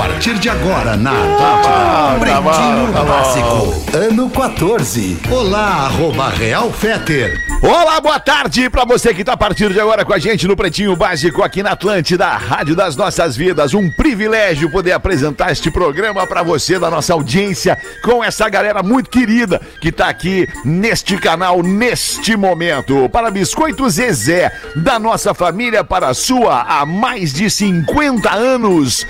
A partir de agora, na Atlântida, Pretinho Básico, ano 14. Olá, arroba Real Feter. Olá, boa tarde pra você que tá a partir de agora com a gente no Pretinho Básico aqui na Atlântida, Rádio das Nossas Vidas. Um privilégio poder apresentar este programa pra você da nossa audiência com essa galera muito querida que tá aqui neste canal neste momento. Para Biscoito Zezé, da nossa família para a sua há mais de 50 anos.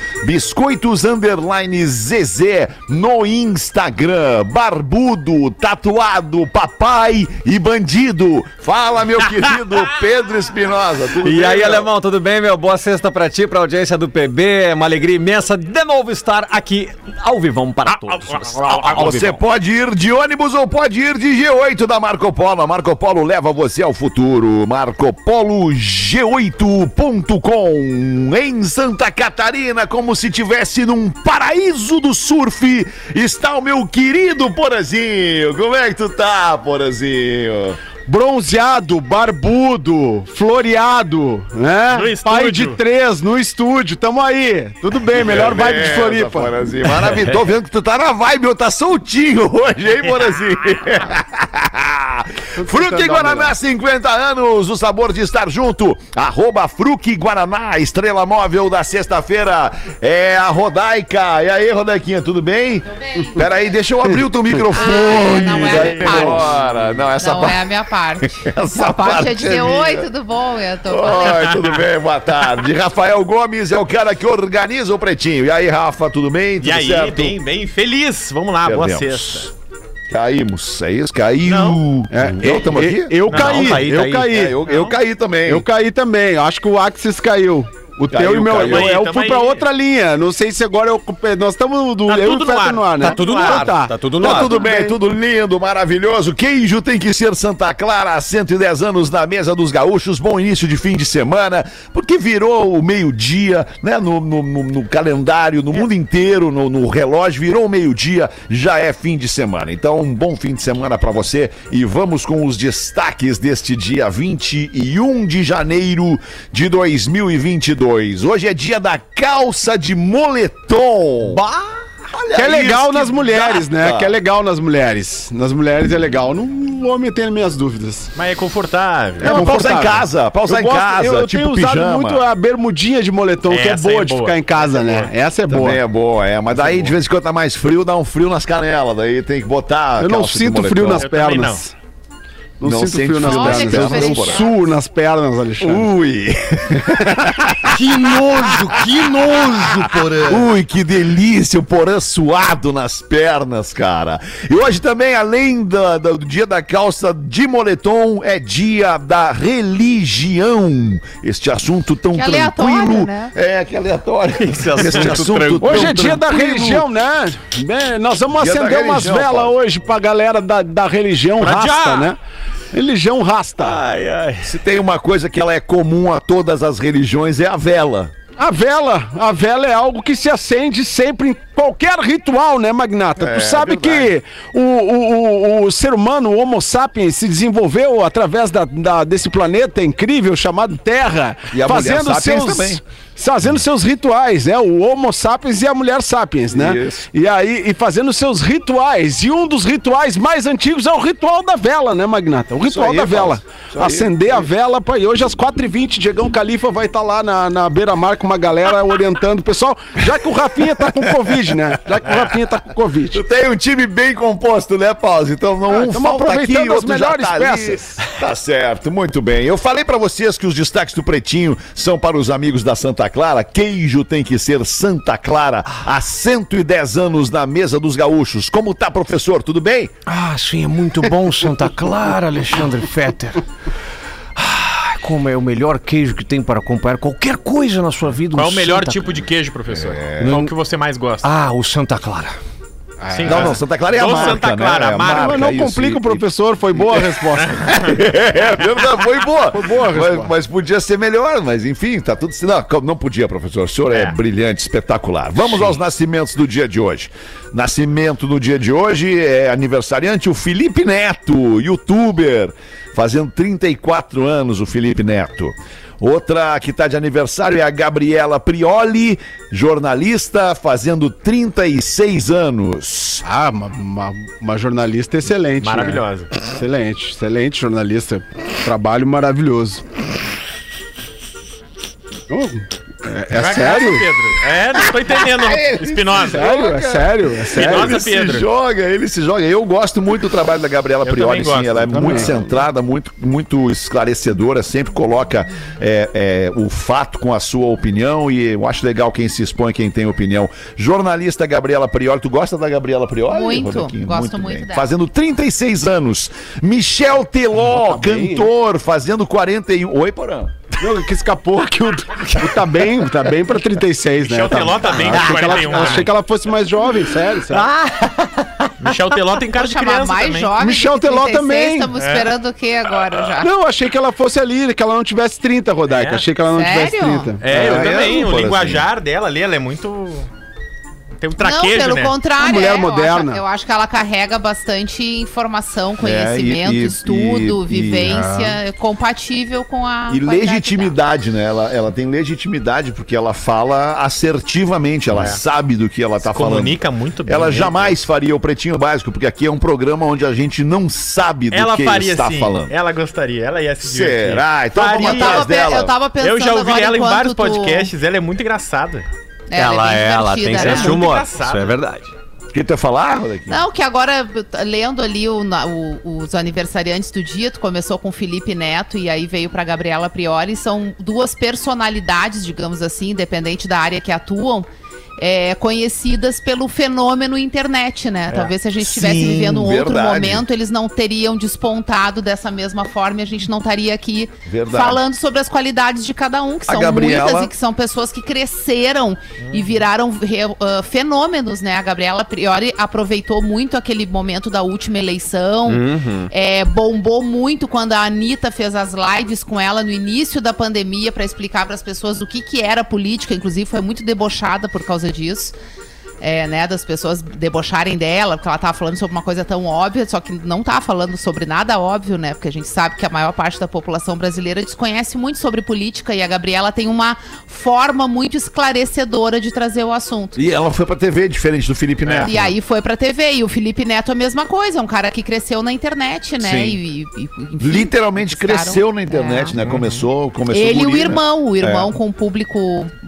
Biscoitos Underline Zezé no Instagram. Barbudo, tatuado, papai e bandido. Fala, meu querido Pedro Espinosa. E bem, aí, meu? alemão, tudo bem, meu? Boa sexta pra ti, pra audiência do PB. É uma alegria imensa de novo estar aqui ao vivão para todos. Ao Você vivão. pode ir de ônibus ou pode ir de G8 da Marco Polo. A Marco Polo leva você ao futuro. Marco Polo G8.com. Em Santa Catarina, como se tivesse num paraíso do surf, está o meu querido Porazinho. Como é que tu tá, Porazinho? bronzeado, barbudo, floreado, né? Pai de três no estúdio, tamo aí. Tudo bem, melhor vibe de Beleza, Floripa. Maravilha. Tô vendo que tu tá na vibe, meu. Tá soltinho hoje, hein, Porazinho? Fruque Guaraná, 50 anos, o sabor de estar junto. Arroba Fruque Guaraná, estrela móvel da sexta-feira. É a Rodaica. E aí, Rodaiquinha, tudo bem? Tudo bem. Peraí, deixa eu abrir o teu microfone. Ah, não é a minha parte. Não, essa não parte. é a minha parte. Essa a parte, parte é é dizer, oi, tudo bom? Eu tô Oi, tudo bem? Boa tarde. Rafael Gomes é o cara que organiza o Pretinho. E aí, Rafa, tudo bem? Tudo E aí, certo? bem, bem feliz. Vamos lá, boa Perdemos. sexta. Caímos, é isso? Caiu. Não. É, eu estamos aqui? Eu Não, caí, tá aí, tá eu aí. caí. É, eu, eu caí também. Eu caí também. Acho que o Axis caiu. O Caiu, teu e o meu. caiu. Eu, eu fui aí. pra outra linha. Não sei se agora eu. Nós estamos do. Tá eu tudo e o no ar. no ar, né? Tá tudo no Então ar. Tá. Tá tudo no Tá ar. tudo bem, tudo lindo, maravilhoso. Queijo tem que ser Santa Clara, há 110 anos na mesa dos gaúchos. Bom início de fim de semana, porque virou o meio-dia, né? No, no- no- no calendário, no mundo inteiro, no, no relógio, virou o meio-dia, já é fim de semana. Então, um bom fim de semana pra você. E vamos com os destaques deste dia 21 de janeiro de 2022. Hoje é dia da calça de moletom. Olha Que é legal isso, nas que mulheres, né? data. Que é legal nas mulheres. Nas mulheres é legal. No homem eu tenho minhas dúvidas. Mas é confortável. É uma pra usar em casa, pra usar em casa, eu, eu tipo tenho usado pijama. muito a bermudinha de moletom, que é Essa boa é de boa. ficar em casa, né? Essa é boa. Também é boa, é. Mas daí, de vez em quando tá mais frio, dá um frio nas canelas. Daí tem que botar. Eu não sinto frio nas Eu pernas. Não, Não sinto frio nas pernas. Eu, eu suo nas pernas, Alexandre. Ui! Que nojo, que nojo, porã. Ui, que delícia, o porã suado nas pernas, cara. E hoje também, além da- da- do dia da calça de moletom, é dia da religião. Este assunto tão Que aleatório, tranquilo. né? É, que aleatório. Esse assunto tranquilo. Hoje é dia da religião, né? Bem, nós vamos Dia acender umas velas hoje pra galera da, da religião Pra rasta, já. né? Religião rasta. Ai, ai. Se tem uma coisa que ela é comum a todas as religiões, é a vela. A vela, a vela é algo que se acende sempre em qualquer ritual, né, Magnata? É, tu sabe verdade. que o, o, o, o ser humano, o Homo sapiens, se desenvolveu através da, da- desse planeta incrível chamado Terra, E a fazendo seus também. Fazendo seus rituais, né? O Homo sapiens e a mulher sapiens, né? Isso. E aí e fazendo seus rituais. E um dos rituais mais antigos é o ritual da vela, né, Magnata? O ritual aí, da vela. Aí, Acender isso a aí. vela para hoje às 4h20, Diegão Califa vai estar lá na, na beira-mar com uma galera orientando o pessoal, já que o Rafinha tá com Covid, né? Já que o Rafinha tá com Covid. Tu tem um time bem composto, né, Pause? Então não Ah, um falta aqui, aproveitando as melhores tá ali. peças. Tá certo, muito bem. Eu falei pra vocês que os destaques do Pretinho são para os amigos da Santa Clara. Queijo tem que ser Santa Clara. Há 110 anos na mesa dos gaúchos. Como tá, professor? Tudo bem? Ah, sim, é muito bom Santa Clara, Alexandre Fetter. Ah, como é o melhor queijo que tem para acompanhar qualquer coisa na sua vida. Qual é um o melhor Santa- tipo de queijo, professor? Qual que você mais gosta? Ah, o Santa Clara. Sim, Não, mas- não, Santa Clara é a Do marca, Santa Clara, né? É a marca. Mas não complica o professor, foi boa a resposta. É verdade, foi boa. Foi boa a mas, resposta. mas podia ser melhor, mas enfim, tá tudo. Não, não podia, professor. O senhor é, É. brilhante, espetacular. Vamos aos nascimentos do dia de hoje. Nascimento no dia de hoje é aniversariante o Felipe Neto, youtuber, fazendo 34 anos o Felipe Neto. Outra que está de aniversário é a Gabriela Prioli, jornalista, fazendo 36 anos. Ah, uma, uma- uma jornalista excelente. né? Maravilhosa. Excelente, excelente jornalista. Trabalho maravilhoso. Oh, é, é sério? Pedro. É, não tô entendendo, Espinosa. Sério? É sério? É sério? Nossa, ele Pedro. se joga, ele se joga. Eu gosto muito do trabalho da Gabriela Eu Prioli, sim. Ela é também. muito centrada, muito, muito esclarecedora, sempre coloca é, é, o fato com a sua opinião e eu acho legal quem se expõe, quem tem opinião. Jornalista Gabriela Prioli, tu gosta da Gabriela Prioli? Muito, gosto muito bem. dela. Fazendo 36 anos. Michel Teló, cantor, fazendo 41. Oi, Porã. Não, que escapou que o, o tá bem, tá bem pra 36, né? Michel Teló tá bem com achei que, ela, 41, achei que ela fosse mais jovem, sério. sério. Michel Teló tem cara de criança mais também. jovem. Michel Teló 36, também. Estamos esperando o que agora já? Não, achei que ela fosse ali, que ela não tivesse 30, Rodaica. É? Achei que ela não tivesse Sério? 30. É, eu É, também. eu, O por linguajar dela ali, ela é muito. Tem um Não, traquejo, pelo né? contrário. Uma mulher é, eu moderna. acho- Eu acho, que ela carrega bastante informação, conhecimento, É, e- e- estudo, e- vivência, é compatível com a. E legitimidade, né? Ela, ela tem legitimidade porque ela fala assertivamente, ela É. sabe do que ela tá falando. Comunica muito bem. Ela mesmo. jamais faria o Pretinho Básico, porque aqui é um programa onde a gente não sabe do Ela que faria está sim. falando. Ela gostaria. Ela ia se divertir. Será? Então Faria. vamos Eu atrás tava, pe- dela. eu tava pensando Eu já ouvi ela em vários tu- podcasts. Ela é muito engraçada. Ela bem é, ela tem senso de né? humor. Isso é verdade. O que tu ia falar, Rodequinho? Não, que agora, lendo ali o- o- os aniversariantes do dia, tu começou com o Felipe Neto e aí veio pra Gabriela Priori, são duas personalidades, digamos assim, independente da área que atuam, é, conhecidas pelo fenômeno internet, né? Talvez se a gente estivesse vivendo um outro momento, eles não teriam despontado dessa mesma forma e a gente não estaria aqui Verdade. falando sobre as qualidades de cada um, que A são Gabriela- muitas e que são pessoas que cresceram e viraram re- ah, fenômenos, né? A Gabriela Priori aproveitou muito aquele momento da última eleição, é, bombou muito quando a Anitta fez as lives com ela no início da pandemia para explicar para as pessoas o que, que era política, inclusive foi muito debochada por causa disso. É, né, das pessoas debocharem dela, porque ela tava falando sobre uma coisa tão óbvia, só que não tá falando sobre nada óbvio, né? Porque a gente sabe que a maior parte da população brasileira desconhece muito sobre política e a Gabriela tem uma forma muito esclarecedora de trazer o assunto. E ela foi pra TV, diferente do Felipe Neto. E aí foi pra TV. E o Felipe Neto a mesma coisa, é um cara que cresceu na internet, né? Sim. E, e- enfim, Literalmente cresceu na internet, é. né? Começou, começou Ele e o né? irmão, o irmão É. com o público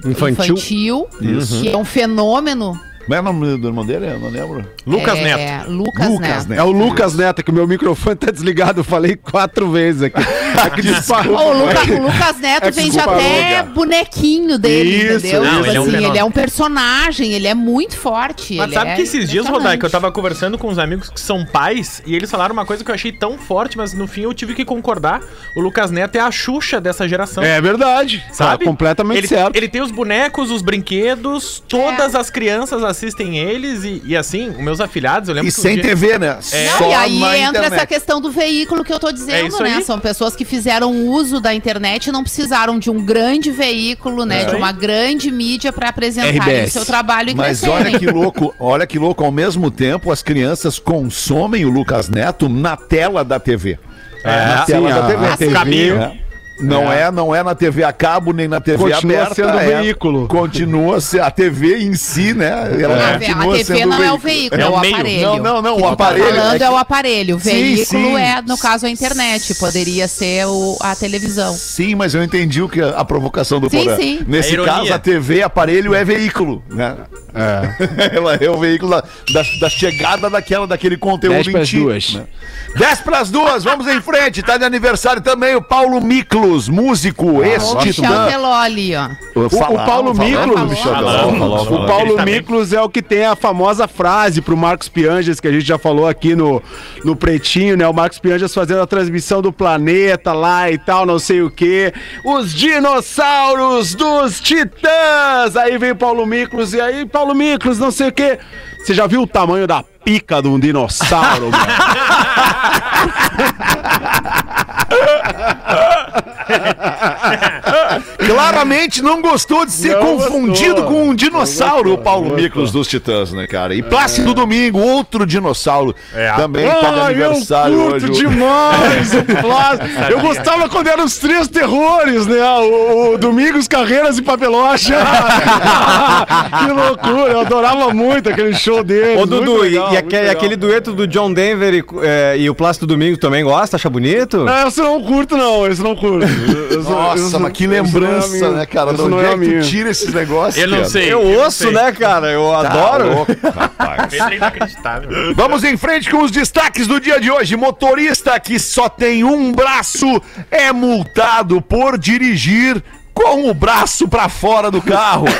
Infantil. infantil, Isso. que é um fenômeno. Como é o nome do irmão dele? Eu não lembro. Lucas é, Neto. Lucas, Lucas Neto. Neto. É o Lucas Neto, que o meu microfone tá desligado. Eu falei quatro vezes aqui. É que o, Luca- o Lucas Neto É vende até bonequinho dele, Isso, entendeu? não, ele é um assim, ele é um personagem, ele é muito forte. Mas ele sabe é que esses dias, impressionante. Rodai, que eu tava conversando com uns amigos que são pais e eles falaram uma coisa que eu achei tão forte, mas no fim eu tive que concordar. O Lucas Neto é a Xuxa dessa geração. É verdade. Sabe? Tá completamente ele, certo. Ele tem os bonecos, os brinquedos, todas as crianças assistem eles e, e assim, os meus afilhados, eu lembro E que um sem dia- TV, né? Não, e aí na entra internet. essa questão do veículo que eu tô É dizendo, isso né? aí. São pessoas que fizeram uso da internet e não precisaram de um grande veículo, né? É. De uma grande mídia para apresentarem o seu trabalho e Mas crescerem. olha que louco, olha que louco, ao mesmo tempo as crianças consomem o Lucas Neto na tela da TV. na sim, tela a- da TV. a TV É. Não é. não é na TV a cabo nem na TV Continua aberta. sendo é- veículo. Continua ser a TV em si, né? Ela A, continua a TV sendo não é o veículo, é, É o o meio. aparelho. Não, não, não, o tu tá aparelho falando é é, que- o aparelho. O Sim, veículo sim. é, no caso, a internet. Poderia ser o- a televisão. Sim, mas eu entendi o que a provocação do Sim, Porã. sim. Nesse A caso, a TV aparelho é veículo, né? É. Ela é o veículo da, da, da chegada daquela, daquele conteúdo Dez pras ti, duas. né? 10 pras duas, vamos em frente. Tá de aniversário também o Paulo Miklos, músico, O ex-titã. Michel Teló ali, ó. O, o Paulo Miklos, o. Paulo. Miklos é o que tem a famosa frase pro Marcos Pianges, que a gente já falou aqui no, no Pretinho, né? O Marcos Pianges fazendo a transmissão do planeta lá e tal, não sei o quê. Os dinossauros dos titãs! Aí vem Paulo Miklos, e aí, Paulo Miklos, não sei o quê. Você já viu o tamanho da pica de um dinossauro? Claramente não gostou de ser Não confundido gostou. com um dinossauro, Não o Paulo. Miklos dos Titãs, né, cara? E Plácido Domingo, outro dinossauro, também tá de aniversário eu hoje. curto demais o Plácido. Eu gostava quando eram os três terrores, né? O, o Domingos, Carreiras e Papelocha. que loucura, eu adorava muito aquele show deles. Ô, Dudu, e- legal, e, aquele, aquele dueto do John Denver e, é, e o Plácido Domingo também gosta? Acha bonito? É, esse eu não curto, não. Esse não curto. Esse- Nossa, mas que é lembrança, né, cara? De não onde é é que tu tira esses negócios? Eu não cara? sei. Eu não ouço, sei. né, cara? Eu Tá adoro. louco, rapaz. É inacreditável. Vamos em frente com os destaques do dia de hoje. Motorista que só tem um braço é multado por dirigir com o braço pra fora do carro.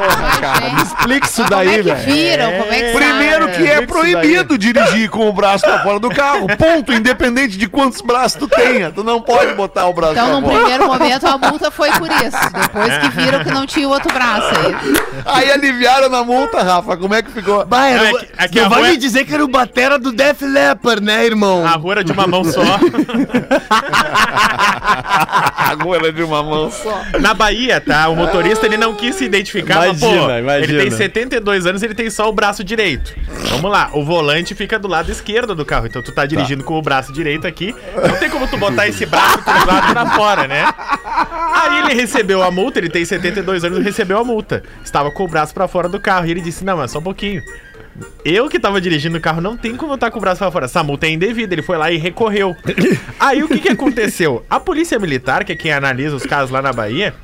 Gente, Explica isso Como é daí, que velho. viram? Como é que Primeiro sabe? que é proibido dirigir com o braço pra fora do carro. Ponto, independente de quantos braços tu tenha. Tu não pode botar o braço Então, pra num fora. primeiro momento, a multa foi por isso. Depois que viram que não tinha o outro braço aí. Aí aliviaram na multa, Rafa. Como é que ficou? Bah, era, É que- é que não vai rua é- me dizer que era o batera do Def Leppard, né, irmão? A rua era de uma mão só. Agora de uma mão só. Na Bahia, tá? O motorista ele não quis se identificar, mas, Imagina, pô, imagina. ele tem 72 anos, ele tem só o braço direito. Vamos lá, o volante fica do lado esquerdo do carro, então tu tá dirigindo com o braço direito aqui, não tem como tu botar esse braço cruzado pra fora, né? Aí ele recebeu a multa, ele tem 72 anos e recebeu a multa. Estava com o braço pra fora do carro e ele disse: "Não, mas só um pouquinho. Eu que tava dirigindo o carro não tem como eu estar com o braço pra fora. Essa multa é indevida. Ele foi lá e recorreu. Aí o que que aconteceu? A polícia militar, que é quem analisa os casos lá na Bahia,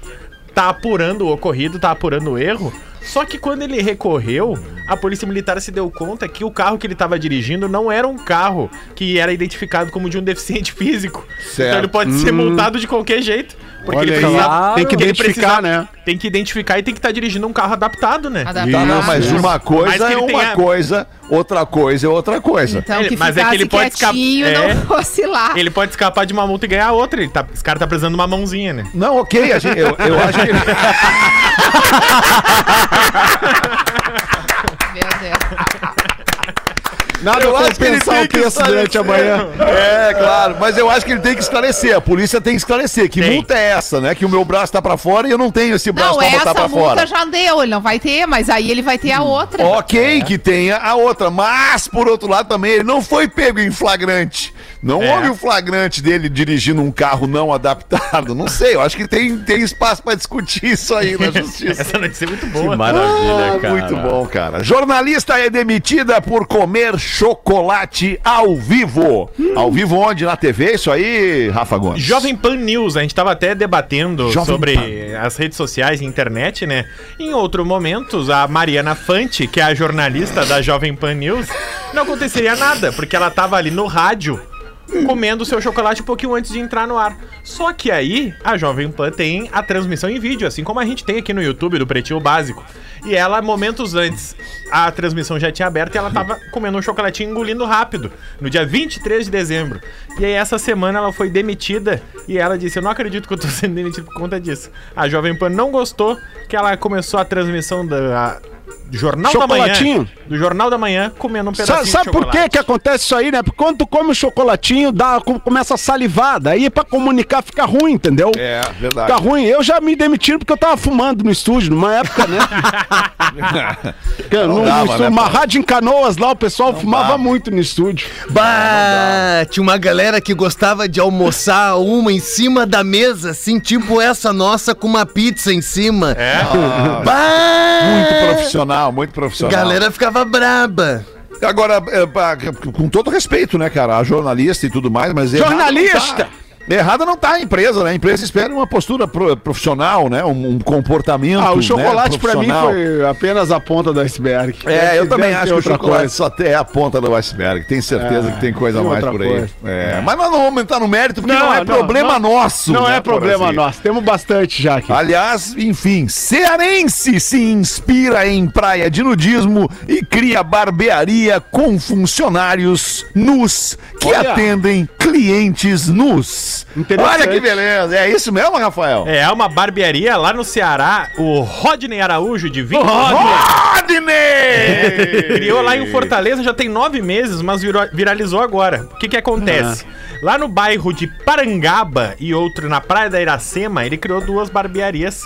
tá apurando o ocorrido, tá apurando o erro. Só que quando ele recorreu, a polícia militar se deu conta que o carro que ele estava dirigindo não era um carro que era identificado como de um deficiente físico. Certo. Então ele pode ser multado de qualquer jeito. Porque Olha ele aí, precisava. tem que ele identificar, né? Tem que identificar e tem que estar dirigindo um carro adaptado, né? Adaptado. Tá, não, mas uma Mas coisa que é uma tenha- coisa, outra coisa é outra coisa. Então, Ele- que mas é que ele pode escapar- é. não fosse lá. Ele pode escapar de uma multa e ganhar outra. Ele tá, esse cara tá precisando de uma mãozinha, né? Não, ok, a gente- eu, eu acho que. Meu Deus. Nada Eu que compensar o que texto durante a manhã. É, claro, mas eu acho que ele tem que esclarecer, a polícia tem que esclarecer. Que Tem. multa é essa, né? Que o meu braço tá pra fora e eu não tenho esse braço Não, pra botar essa pra multa fora. já deu, ele não vai ter, mas aí ele vai ter a outra. Ok, que tenha a outra, mas por outro lado também ele não foi pego em flagrante. Não É. houve o flagrante dele dirigindo um carro não adaptado. Não sei, eu acho que tem, tem espaço pra discutir isso aí na justiça. Essa notícia é muito boa. Maravilha, Ah, cara. Muito bom, cara. Jornalista é demitida por comer chocolate ao vivo. Ao vivo onde? Na TV? Isso aí, Rafa Gomes? Jovem Pan News, a gente tava até debatendo Jovem sobre as redes sociais e internet, né? Em outros momentos, a Mariana Fante, que é a jornalista da Jovem Pan News, não aconteceria nada, porque ela tava ali no rádio comendo seu chocolate um pouquinho antes de entrar no ar. Só que aí, a Jovem Pan tem a transmissão em vídeo, assim como a gente tem aqui no YouTube do Pretinho Básico. E ela, momentos antes, a transmissão já tinha aberto e ela tava comendo um chocolatinho engolindo rápido, no dia 23 de dezembro. E aí, essa semana, ela foi demitida e ela disse: Eu não acredito que eu tô sendo demitida por conta disso. A Jovem Pan não gostou que ela começou a transmissão da. Do Jornal da Manhã. Chocolatinho? Do Jornal da Manhã comendo um pedacinho Sabe, sabe de por que que acontece isso aí, né? Porque quando tu come o chocolatinho, dá, com- começa a salivar. Daí pra comunicar fica ruim, entendeu? É, verdade. Fica ruim. Eu já me demitiram porque eu tava fumando no estúdio, numa época, né? No, no dava, estúdio, né, uma pô? rádio em canoas lá, o pessoal fumava dava. muito no estúdio. Bah, tinha uma galera que gostava de almoçar uma em cima da mesa, assim, tipo essa nossa com uma pizza em cima. É? Bah, Muito profissional, muito profissional. galera ficava braba. Agora, é, com todo respeito, né, cara? A jornalista e tudo mais, mas. não Jornalista! Errada não tá a empresa, né? A empresa espera uma postura pro- profissional, né? Um, um comportamento. Ah, o né, chocolate pra mim profissional. foi apenas a ponta do iceberg. É, eu Se também acho que o chocolate coisa. só é a ponta do iceberg. Tenho certeza É, que tem coisa mais por aí. coisa. É, Mas nós não vamos entrar no mérito porque não, Não, é não, problema não- nosso. Não né, é problema Porazinho? nosso, temos bastante já aqui. Aliás, enfim, cearense se inspira em praia de nudismo e cria barbearia com funcionários nus que Olha. atendem clientes nus. Olha que beleza. É isso mesmo, Rafael? É uma barbearia lá no Ceará, o Rodney Araújo, de 20 Rodney! Criou lá em Fortaleza já tem nove meses, mas virou- viralizou agora. O que que acontece? Lá no bairro de Parangaba e outro na Praia da Iracema, ele criou duas barbearias,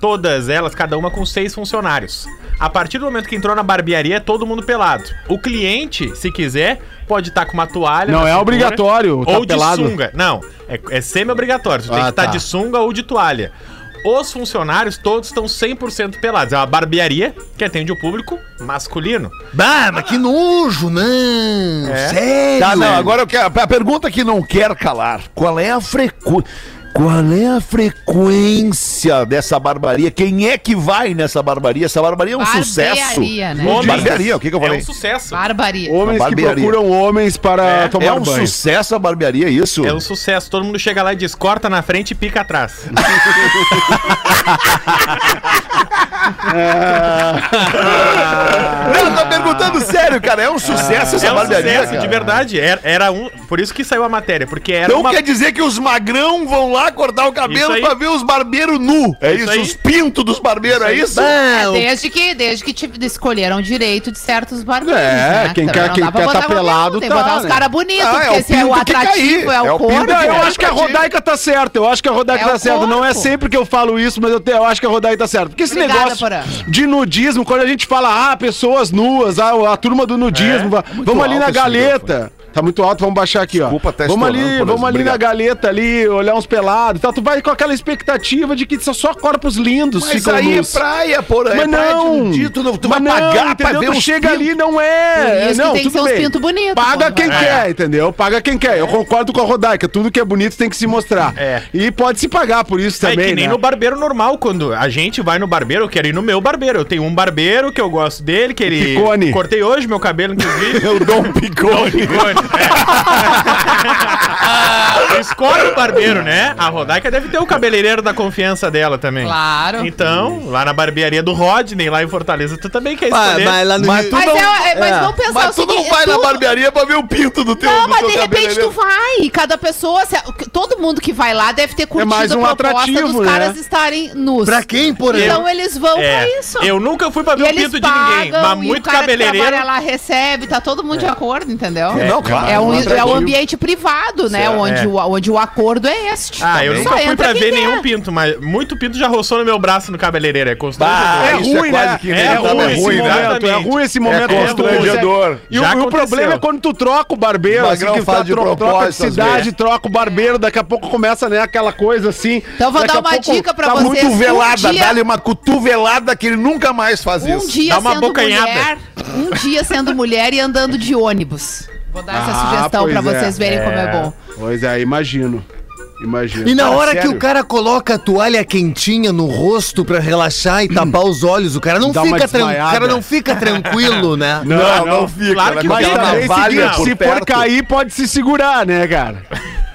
todas elas, cada uma com seis funcionários. A partir do momento que entrou na barbearia, é todo mundo pelado. O cliente, se quiser, pode estar com uma toalha. Não, é cintura, obrigatório tá Ou de pelado. sunga. Não, é, é semi-obrigatório. Tu tem Ah, que estar tá. de sunga ou de toalha. Os funcionários todos estão 100% pelados. É uma barbearia que atende o público masculino. Bah, mas que nojo, não. Sério. Tá, não, agora eu quero. A pergunta que não quer calar: qual é a frequência. Qual é a frequência dessa barbaria? Quem é que vai nessa barbaria? Essa barbaria é um sucesso. Barbearia, né? Homens. Barbearia, o que, que eu É falei? um sucesso. Barbaria. Homens que barbearia. procuram homens para É, tomar É um banho. sucesso a barbearia, isso? É um sucesso. Todo mundo chega lá e diz: corta na frente e pica atrás. Não, eu tô perguntando sério, cara. É um sucesso essa é um barbearia. sucesso, de verdade. Era, era um. Por isso que saiu a matéria, porque era Então uma. quer dizer que os magrão vão lá cortar o cabelo pra ver os barbeiros nu. É isso, Isso aí. os pintos dos barbeiros, é isso? É, desde que, desde que te- escolheram o direito de certos barbeiros. É, né? quem Também quer- quem quer tá qualquer um, pelado, Tem que botar uns né? caras bonitos, Ah, é porque o se é o atrativo, é o, É o corpo. Não, que eu É, acho que a. Rodaica tá certa. Eu acho que a Rodaica É tá certa. Não é sempre que eu falo isso, mas eu, te- eu acho que a Rodaica tá certa. Porque esse Obrigada, negócio Porã. de nudismo, quando a gente fala, ah, pessoas nuas, ah, a turma do nudismo, va- muito vamos ali na galeta. Tá muito alto, vamos baixar aqui, Desculpa, ó. tá vamos ali, vamos ali na galeta ali, olhar uns pelados e tal. Tu vai com aquela expectativa de que só, só corpos lindos Mas ficam aí é nus. praia, porra. Mas é praia de não, tu, não- tu mas vai não, pagar pra entendeu? ver Tu chega pintos. ali, não é. não, que tem que tudo ser uns bem. pintos bonitos, Paga quem vai. quer, entendeu? Paga quem quer. Eu concordo com a Rodaica. Tudo que é bonito tem que se mostrar. É. E pode se pagar por isso É também, que nem né? no barbeiro normal, quando a gente vai no barbeiro, eu quero ir no meu barbeiro. Eu tenho um barbeiro que eu gosto dele, que ele. Picone. Cortei hoje meu cabelo, inclusive. Eu dou um picone. Picone, é. Escolhe o barbeiro, né? A Rodaica deve ter o cabeleireiro da confiança dela também. Claro. Então, lá na barbearia do Rodney, lá em Fortaleza, tu também quer escolher. mas lá no Mas tu Mas, não- é, é, mas vamos pensar Mas o tu não vai na tu- barbearia pra ver o pinto do teu Não, do mas teu de repente cabeleireiro. tu vai. Cada pessoa, se- todo mundo que vai lá deve ter curtido mais um a proposta atrativo, dos né? caras estarem nus. Pra quem, por Então eles vão É, pra isso. Eu nunca fui pra E ver o eles pinto de ninguém, pagam, mas e muito o cara que cabeleireiro. trabalha lá recebe, tá todo mundo de acordo, entendeu? É, não, claro. É um, é um ambiente privado, né? Certo. Onde, É. o, onde o acordo é este. Ah, eu Só nunca fui pra ver quer. nenhum pinto, mas muito pinto já roçou no meu braço no cabeleireiro. É constrangedor. É é ruim, né? que É, ruim é esse ruim, né? momento, é ruim esse momento. É quando tu- constrangedor. E o, Já o problema é quando tu troca o barbeiro, O assim, que faz tá, de tro- troca de às cidade, vezes. troca o barbeiro, daqui a pouco começa, né, aquela coisa assim. Então eu vou dar a uma dica pra tá vocês. muito- Cotovelada, Um dia- dá-lhe uma cotovelada que ele nunca mais faz Um isso. dia Dá uma sendo bocanhada. mulher, um dia sendo mulher e andando de ônibus. Vou dar essa Ah, sugestão pra é. vocês verem como é bom. Pois é, imagino. Imagino. E na Cara, hora sério? que o cara coloca a toalha quentinha no rosto pra relaxar e tapar os olhos, o cara não Dá fica tran- o desmaiada. cara não fica tranquilo, né? Não, não, fica. Claro que né? Mas tem, também, por se perto. for cair, pode se segurar, né, cara?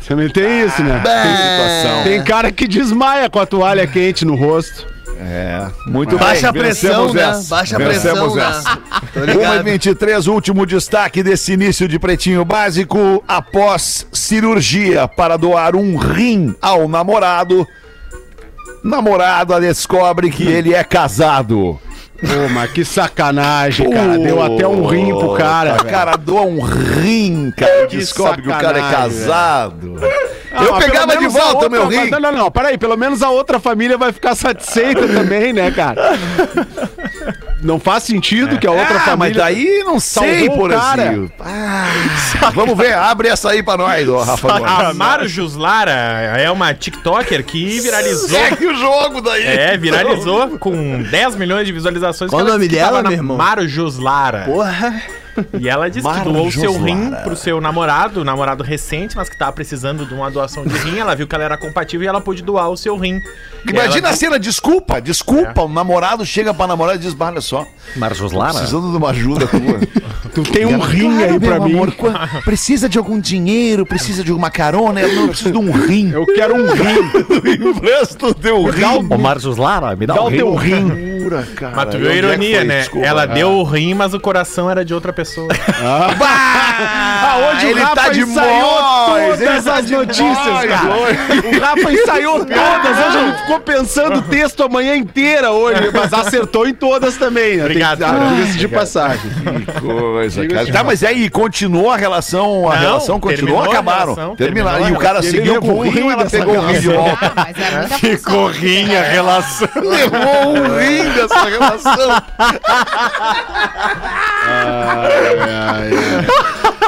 Também tem isso, né? Bah, Tem cara que desmaia com a toalha quente no rosto. É, muito Baixa a bem. pressão, vencemos né? essa. Baixa a Vencemos pressão, né? essa. Tô 1 e ligado. 23, último destaque desse início de Pretinho Básico. Após cirurgia para doar um rim ao namorado, namorada descobre que ele é casado. Pô, mas que sacanagem, cara. Deu até um rim pro cara. O cara doa um rim, cara. Que descobre que o cara é casado. Ah, Eu pegava de volta o meu outra- rim. Não, não, não. Peraí, pelo menos a outra família vai ficar satisfeita também, né, cara? Não faz sentido que a outra ah, mas família. daí não sei, por cara. assim. Ah, vamos ver, abre essa aí pra nós, ó, Rafa. A Maro Juslara é uma TikToker que viralizou. Segue o jogo daí. É, viralizou com 10 milhões de visualizações. Qual o nome dela, meu irmão? Maro Juslara. Porra. E ela disse que doou o seu rim pro seu namorado, namorado recente, mas que tava precisando de uma doação de rim. Ela viu que ela era compatível e ela pôde doar o seu rim. Imagina Ela- a cena, desculpa, desculpa. O namorado chega pra namorada e diz: "Bah, olha só, Marjos Lara? precisando de uma ajuda tua. Tu tem um rim aí pra mim. qu- precisa de algum dinheiro, precisa de alguma carona, eu não preciso de um rim. Eu quero um rim. empresto o teu rim. Ô, Marjos Lara, me dá, Dá um o rim. teu rim. loucura, cara. Mas tu viu a é ironia, né? Desculpa. Ela deu o rim, mas o coração era de outra pessoa. Ah, hoje ele o Rafa tá de ensaiou ele todas tá as de notícias, móis cara. O Rafa ensaiou todas. Hoje ele ficou pensando o texto a manhã inteira hoje, mas acertou em todas também. né? Obrigado, Tem que- cara. Diga-se de passagem. Que coisa, cara. Tá, mas aí, continuou a relação, a Não, relação continuou, a acabaram. relação, Terminaram. terminou E o cara seguiu com o rim ou ela pegou o rim de volta? Ah, é Que função. corrinha a relação. Levou um rim dessa relação.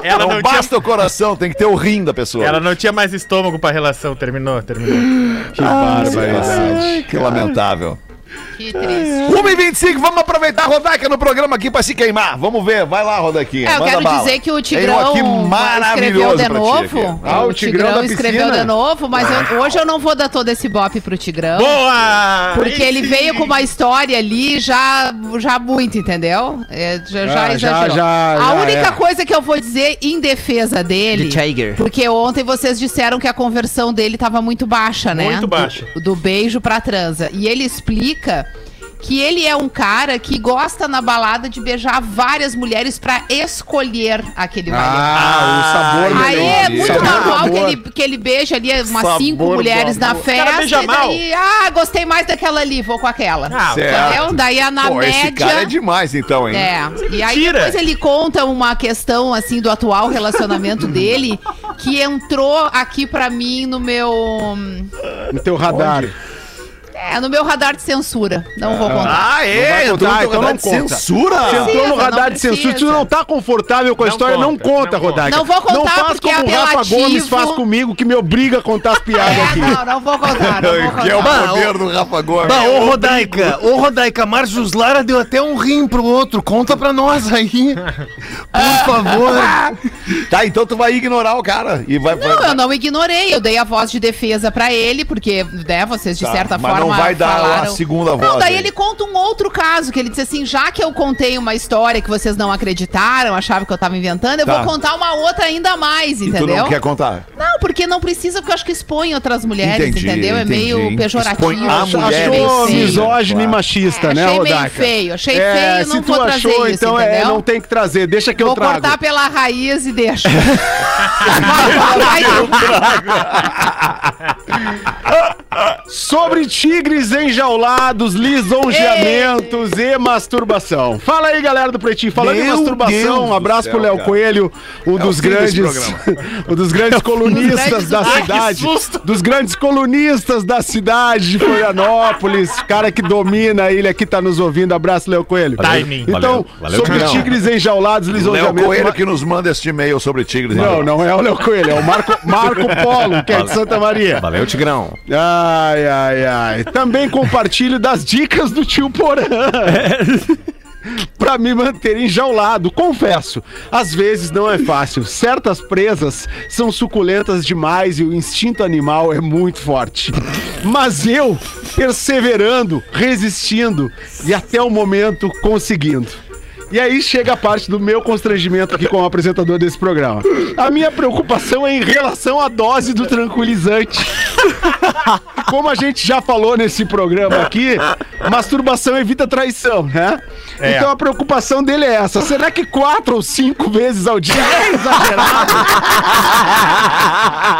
Ela Não, não, tinha, basta o coração, tem que ter o rim da pessoa. ela não tinha mais estômago pra relação. Terminou, terminou. Que barbaridade. Ai, que lamentável. Que triste. 1h25, vamos aproveitar a Rodaica no programa aqui pra se queimar. Vamos ver, vai lá, Rodaquinha. É, eu manda quero bala. dizer que o Tem um Tigrão aqui escreveu maravilhoso de pra ti novo. aqui. Ah, o o Tigrão Tigrão escreveu piscina? de novo, mas eu- hoje eu não vou dar todo esse bope pro Tigrão. Boa! Porque ele sim. veio com uma história ali já, já muito, entendeu? É, já, já Ah, já- exagerou. já- a já única é. coisa que eu vou dizer em defesa dele. De Tiger. Porque ontem vocês disseram que a conversão dele tava muito baixa, né? Muito baixa. Do, do beijo pra transa. E ele explica que ele é um cara que gosta na balada de beijar várias mulheres pra escolher aquele valente. Ah, o sabor Aí melhor. é muito Sabor normal que ele, que ele beija ali umas Sabor cinco mulheres na amor. O cara festa. beija E daí, mal. ah, gostei mais daquela ali, vou com aquela. Ah, Certo. Entendeu? Daí a na Pô, esse média. cara é demais, então, hein? É, e aí mentira. depois ele conta uma questão, assim, do atual relacionamento dele, que entrou aqui pra mim no meu... No teu radar. É, no meu radar de censura. Não vou contar. Ah, é? vai contar, no então radar não de conta. censura? Você entrou no radar não de censura, se tu não tá confortável com a Não história, não conta, não conta. Rodaica. Não vou contar Não faz é como o Rafa. Gomes faz comigo, que me obriga a contar as piadas É, aqui. não, não vou contar, não vou Que é o contar. poder do Rafa Gomes. Bah, ô Rodaica, ô Rodaica, Marjos Lara deu até um rim pro outro. Conta pra nós aí. Por favor. Tá, então tu vai ignorar o cara e vai... Não, vai... eu não ignorei. Eu dei a voz de defesa pra ele, porque, né, vocês de Tá, certa forma não vai dar a falaram... segunda voz Não, daí aí. ele conta um outro caso, que ele disse assim, já que eu contei uma história que vocês não acreditaram, achavam que eu tava inventando, eu Tá. vou contar uma outra ainda mais, E tu entendeu? não quer contar? Não, porque não precisa, porque eu acho que expõe outras mulheres, Entendi, entendeu? É entendi. meio pejorativo. Expõe a acho mulher Achou misógino e machista, É, né, achei meio Rodaica? feio, achei É, feio, não vou trazer achou, isso, então é, entendeu? não tem que trazer, deixa que eu Vou trago. cortar pela raiz e deixa. Vai, Sobre tigres enjaulados, lisonjeamentos e masturbação. Fala aí, galera do Pretinho. Falando em Meu masturbação, Deus um abraço do pro céu, Léo. Coelho, um É dos grandes, um dos grandes colunistas da cidade, dos grandes colunistas da cidade de Florianópolis, cara que domina a ilha aqui tá nos ouvindo. Abraço, Léo Coelho. Timing. Então, Valeu, valeu, sobre tigres enjaulados, Léo lisonjeamentos... Coelho ma- que nos manda este e-mail sobre tigres. Não, não é o Léo Coelho, é o Marco, Marco Polo, que é de Santa Maria. Valeu, Tigrão. Ai, ai, ai. Também compartilho das dicas do tio Porã. Pra me manter enjaulado, confesso. Às vezes não é fácil. Certas presas são suculentas demais e o instinto animal é muito forte. Mas eu, perseverando, resistindo e até o momento conseguindo. E aí chega a parte do meu constrangimento aqui como apresentador desse programa. A minha preocupação é em relação à dose do tranquilizante. Como a gente já falou nesse programa aqui, masturbação evita traição, né? É. Então a preocupação dele é essa. Será que quatro ou cinco vezes ao dia é exagerado?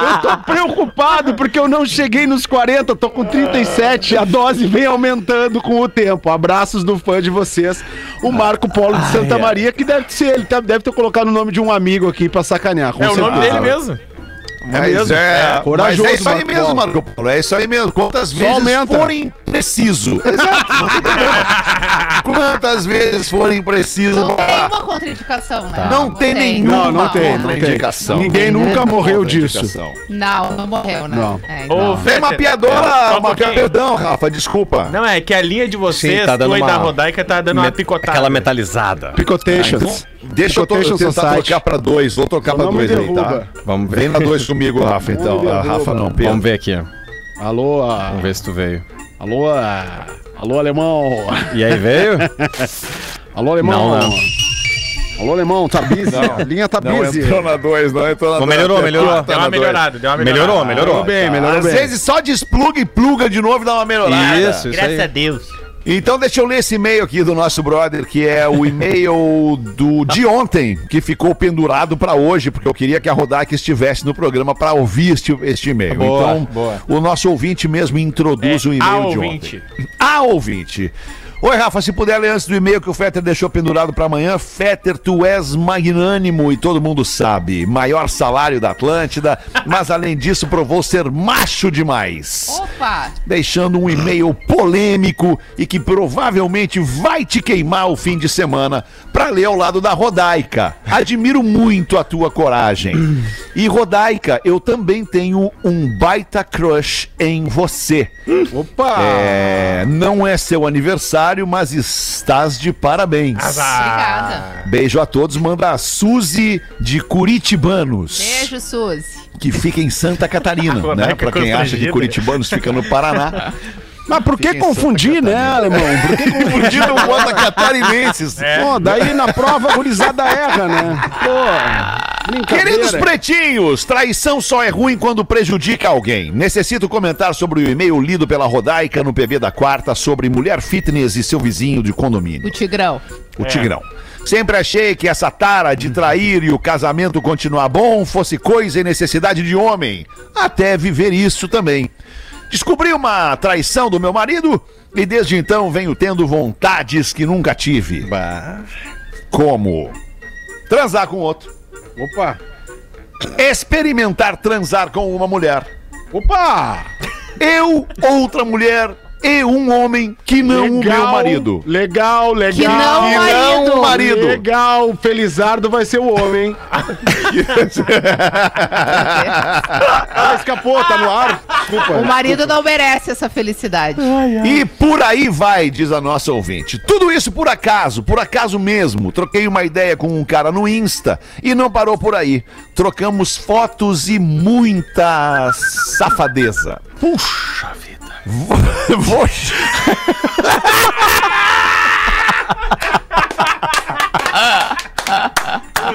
Eu tô preocupado porque eu não cheguei nos 40, tô com 37 e a dose vem aumentando com o tempo. Abraços do fã de vocês, o Marco Polo de Santa Maria, que deve ser, ele tá- deve ter colocado o nome de um amigo aqui pra sacanear. com É o nome certeza. dele mesmo. Mas mesmo? é, É, corajoso, mas é isso aí Marco mesmo. Marco Polo. É isso aí mesmo. Quantas vezes aumenta. forem preciso. Exato. não tem. Quantas vezes forem preciso. Não tem uma contraindicação, né? Não tem nenhuma Não, não tem, não tem. contraindicação. Ninguém nunca morreu disso. Não, não morreu, né? Não. É, Ô, então. Tem uma um uma perdão, Rafa, desculpa. Não, é que a linha de vocês, Sim, tá dando tua e da uma- Rodaica, tá dando uma picotada. Aquela metalizada. Picotations. Deixa eu, to- Picotation tentar Society. trocar pra dois. Vou trocar pra Não dois aí, tá? Vamos Vem ver. na dois comigo, Rafa, então. Não derruba. Rafa não, Pedro. Vamos ver aqui. Alô, Vamos ver se tu veio. alô, alô, alemão. E aí, veio? Alô, alemão. Não, não. Alô, alemão, tá busy? A linha tá Não busy. entrou na dois, não entrou na Mas dois. melhorou, Tá melhorou. Deu uma melhorada, deu uma melhorada. Melhorou, melhorou. Melhorou bem, melhorou Às bem. vezes só despluga e pluga de novo e dá uma melhorada. Isso, isso Graças aí. a Deus. Então deixa eu ler esse e-mail aqui do nosso brother, que é o e-mail do de ontem, que ficou pendurado pra hoje, porque eu queria que a Rodak estivesse no programa pra ouvir este, este e-mail. Boa, então, boa. o nosso ouvinte mesmo introduz o É, e-mail a de ouvinte. ontem. A ouvinte. Oi, Rafa, se puder ler antes do e-mail que o Fetter deixou pendurado pra amanhã. Fetter, tu és magnânimo e todo mundo sabe. Maior salário da Atlântida, mas além disso provou ser macho demais Opa! deixando um e-mail polêmico e que provavelmente vai te queimar o fim de semana para ler ao lado da Rodaica. Admiro muito a tua coragem. E Rodaica, eu também tenho um baita crush em você. Opa! É, não é seu aniversário, mas estás de parabéns. Obrigada. Beijo a todos, manda a Suzy de Curitibanos Beijo, Suzy. que fica em Santa Catarina, né? Rodaica Pra quem acha que. Curitibanos fica no Paraná. Mas por que confundir, né, alemão? Por que Confundido com bota catarinenses. Pô, daí na prova a gurizada erra, né? Pô. Queridos pretinhos, traição só é ruim quando prejudica alguém. Necessito comentar sobre o e-mail lido pela Rodaica no PB da quarta sobre mulher fitness e seu vizinho de condomínio. O Tigrão. o Tigrão. Sempre achei que essa tara de trair e o casamento continuar bom fosse coisa e necessidade de homem. Até viver isso também. Descobri uma traição do meu marido e desde então venho tendo vontades que nunca tive. Como? Transar com outro. Opa! Experimentar transar com uma mulher. Opa! Eu, outra mulher e um homem que não o meu marido. Legal, legal. Que não o Que não o marido. Legal, Felizardo vai ser o homem. Ah, escapou, tá no ar. Desculpa. O marido não merece essa felicidade. E por aí vai, diz a nossa ouvinte. Tudo isso por acaso, por acaso mesmo. Troquei uma ideia com um cara no Insta e não parou por aí. Trocamos fotos e muita safadeza. Puxa vida. Vou...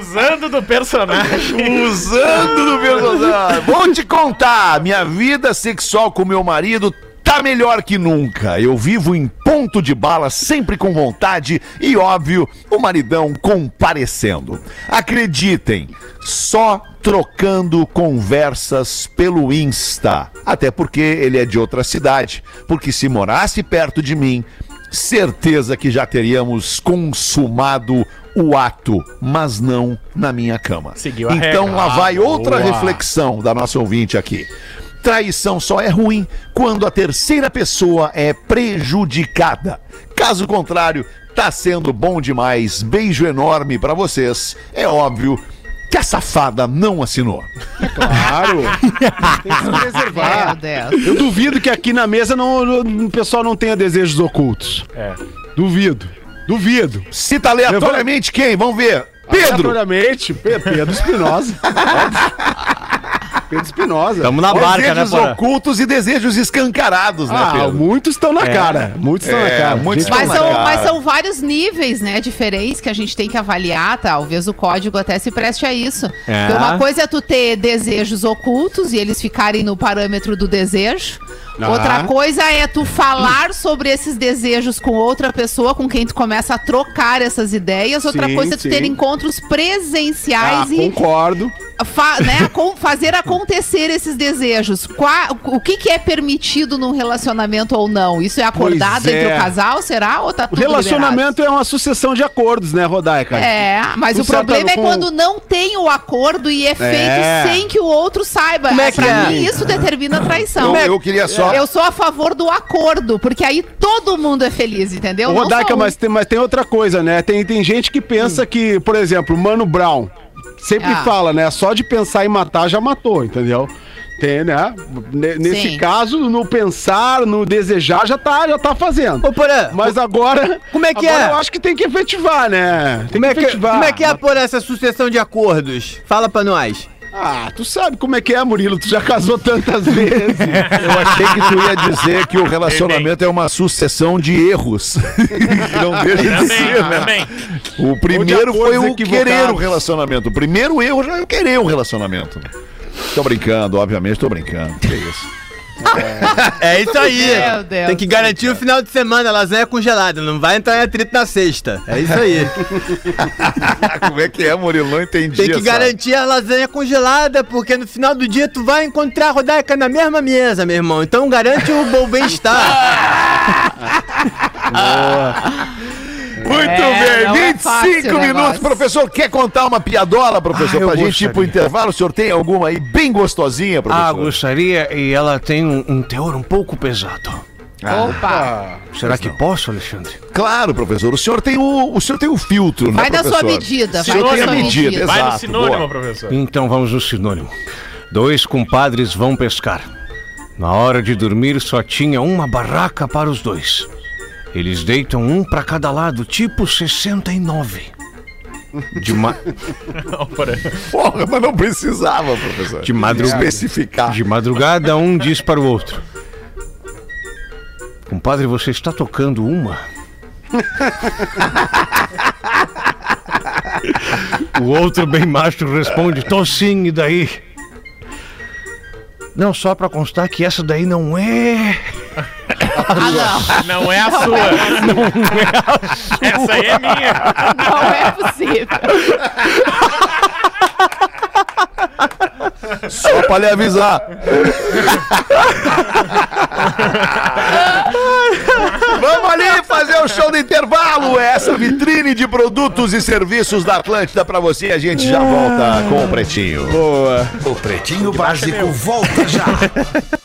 Usando do personagem. Usando do personagem. Vou te contar, minha vida sexual com meu marido tá melhor que nunca. Eu vivo em ponto de bala, sempre com vontade e, óbvio, o maridão comparecendo. Acreditem, só trocando conversas pelo Insta. Até porque ele é de outra cidade. Porque se morasse perto de mim, certeza que já teríamos consumado o ato, mas não na minha cama. Então regra. lá vai outra boa. reflexão da nossa ouvinte aqui. Traição só é ruim quando a terceira pessoa é prejudicada. Caso contrário, tá sendo bom demais. Beijo enorme pra vocês. É óbvio que a safada não assinou. Claro. Tem que se preservar. Eu duvido que aqui na mesa não, o pessoal não tenha desejos ocultos. É. Duvido. Duvido. Cita aleatoriamente quem? Vamos ver. Pedro! Aleatoriamente, Pe- Pedro Espinosa. Pedro Espinosa. Tamo na barca, né, Desejos ocultos e desejos escancarados, né, Ah, Pedro? muitos estão na cara. Muitos estão É, na cara. muitos Mas são, cara. mas são vários níveis, né, diferentes que a gente tem que avaliar, talvez o código até se preste a isso. É. Porque uma coisa é tu ter desejos ocultos e eles ficarem no parâmetro do desejo. Ah. Outra coisa é tu falar sobre esses desejos com outra pessoa, com quem tu começa a trocar essas ideias. Outra Sim, coisa é tu sim. ter encontros Ah, presenciais e concordo. Fa- né, com- fazer acontecer esses desejos. Qua- o que, que é permitido num relacionamento ou não? Isso é acordado Pois é. entre o casal, será? Ou tá O tudo relacionamento é uma sucessão de acordos, né, Rodaica? liberado? É, mas Com o problema certa- é com- quando não tem o acordo e é feito É. sem que o outro saiba. Como é que pra é? mim, isso determina a traição. Eu, eu queria só. Eu sou a favor do acordo, porque aí todo mundo é feliz, entendeu? Rodaica, um. mas tem, mas tem outra coisa, né? Tem, tem gente que pensa que, por exemplo, o Mano Brown sempre Ah. fala, né? Só de pensar em matar já matou, entendeu? Tem, né? Ne- Nesse Sim. caso, no pensar, no desejar, já tá, já tá fazendo. Ô, Porã, Mas agora. Como é que agora é? Eu acho que tem que efetivar, né? Tem como é, que que, efetivar. como é que é por essa sucessão de acordos? Fala pra nós. Ah, tu sabe como é que é, Murilo. Tu já casou tantas vezes. Eu achei que tu ia dizer que o relacionamento é uma sucessão de erros. Não deixa de ser, né? O primeiro foi o querer o relacionamento. O primeiro erro já é o querer o relacionamento. Tô brincando, obviamente, tô brincando. Que isso. É isso aí. Meu Deus. Tem que garantir o final de semana, lasanha congelada. Não vai entrar em atrito na sexta. É isso aí. Como é que é, Murilo? Não entendi. Tem que essa- garantir a lasanha congelada, porque no final do dia tu vai encontrar a Rodaica na mesma mesa, meu irmão. Então garante o bom bem-estar. Muito É, bem, não é 25 fácil o minutos. Professor, quer contar uma piadola, professor, Ah, eu pra gente ir pro gostaria. intervalo? O senhor tem alguma aí bem gostosinha, Ah, professor? gostaria e ela tem um, um teor um pouco pesado. Opa! Será que posso, Alexandre? Claro, professor. O senhor tem o, o senhor tem o filtro, né, Vai sua professor? medida, O vai senhor na tem a sua medida, medida. Vai no sinônimo, boa. professor. Então vamos no sinônimo. Dois compadres vão pescar. Na hora de dormir só tinha uma barraca para os dois. Eles deitam um para cada lado, tipo 69. De, ma Porra, mas não precisava, professor. de madrugada. Especificar. De madrugada, um diz para o outro: Compadre, você está tocando uma? o outro, bem macho, responde: Tô sim, e daí? Não, só para constar que essa daí não é. Ah, Não é a sua. Não é a sua. Essa aí é minha. não. Não é possível. Só pra lhe avisar. Vamos ali fazer o show do intervalo. Essa vitrine de produtos e serviços da Atlântida pra você. A gente já volta com o Pretinho. O Pretinho Básico volta já.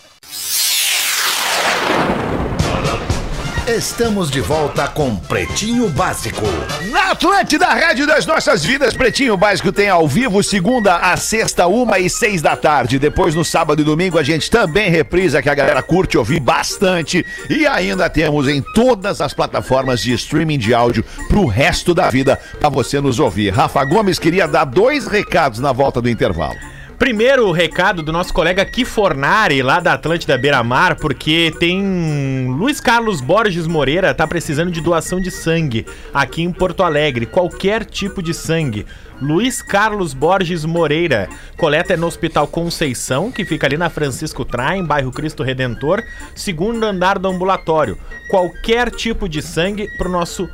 Estamos de volta com Pretinho Básico. Na Atlântida, Rádio das Nossas Vidas, Pretinho Básico tem ao vivo, segunda a sexta, uma e seis da tarde. Depois, no sábado e domingo, a gente também reprisa, que a galera curte ouvir bastante. E ainda temos em todas as plataformas de streaming de áudio pro resto da vida, pra você nos ouvir. Rafa Gomes queria dar dois recados na volta do intervalo. Primeiro recado do nosso colega Kifornari, lá da Atlântida Beira Mar, porque tem Luiz Carlos Borges Moreira tá precisando de doação de sangue aqui em Porto Alegre, qualquer tipo de sangue. Luiz Carlos Borges Moreira. Coleta é no Hospital Conceição, que fica ali na Francisco Traem, bairro Cristo Redentor, segundo andar do ambulatório. Qualquer tipo de sangue pro nosso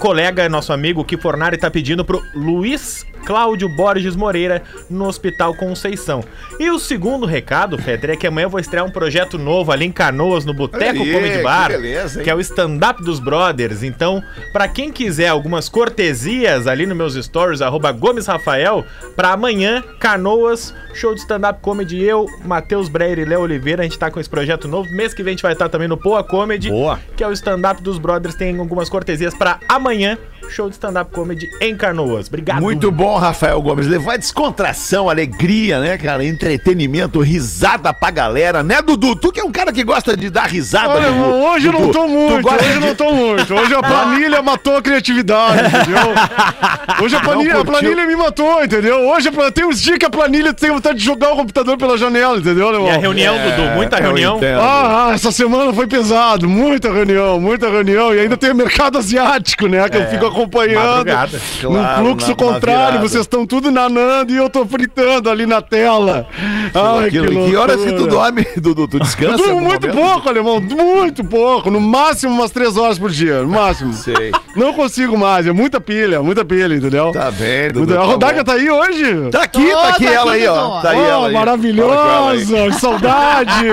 colega, nosso amigo Kifornari tá pedindo pro Luiz Cláudio Borges Moreira no Hospital Conceição. E o segundo recado, Fetter, é que amanhã eu vou estrear um projeto novo ali em Canoas, no Boteco Aí, Comedy que Bar, beleza, hein? que é o stand-up dos brothers. Então, pra quem quiser algumas cortesias ali nos meus stories, arroba Gomes Rafael, pra amanhã, Canoas, show de stand-up comedy, eu, Matheus Breyer e Léo Oliveira, a gente tá com esse projeto novo. Mês que vem a gente vai estar também no Poa Comedy, Boa. que é o stand-up dos brothers, tem algumas cortesias pra amanhã, show de stand-up comedy em Canoas. Obrigado. Muito bom, Rafael Gomes. Levar descontração, alegria, né, cara? Entretenimento, risada pra galera, né, Dudu? Tu que é um cara que gosta de dar risada, Olha, Dudu. hoje eu não Dudu, tô muito, hoje eu de- não tô muito. Hoje a planilha matou a criatividade, entendeu? Hoje a planilha, a planilha me matou, entendeu? Hoje tem uns dias que a planilha tem vontade de jogar o computador pela janela, entendeu, E a irmão? reunião, Dudu, muita eu reunião. entendo. Ah, ah, essa semana foi pesado, muita reunião, muita reunião. E ainda tem o mercado asiático, né? Que eu fico acompanhando. madrugada. No Claro, fluxo na- na contrário, virada. vocês estão tudo nanando e eu tô fritando ali na tela. Ai, Que, que, que horas que tu dorme, Dudu? Tu descansa? Eu muito momento? pouco, alemão. Muito pouco. No máximo umas três horas por dia. No máximo. Sei. Não consigo mais. É muita pilha, muita pilha, entendeu? Tá bem, Dudu. Muita- A tá Rodaica bom. tá aí hoje? Tá aqui, tá Ô, aqui tá ela aqui, aí, ó. Tá aí Oh, ela aí. Maravilhosa! Que saudade!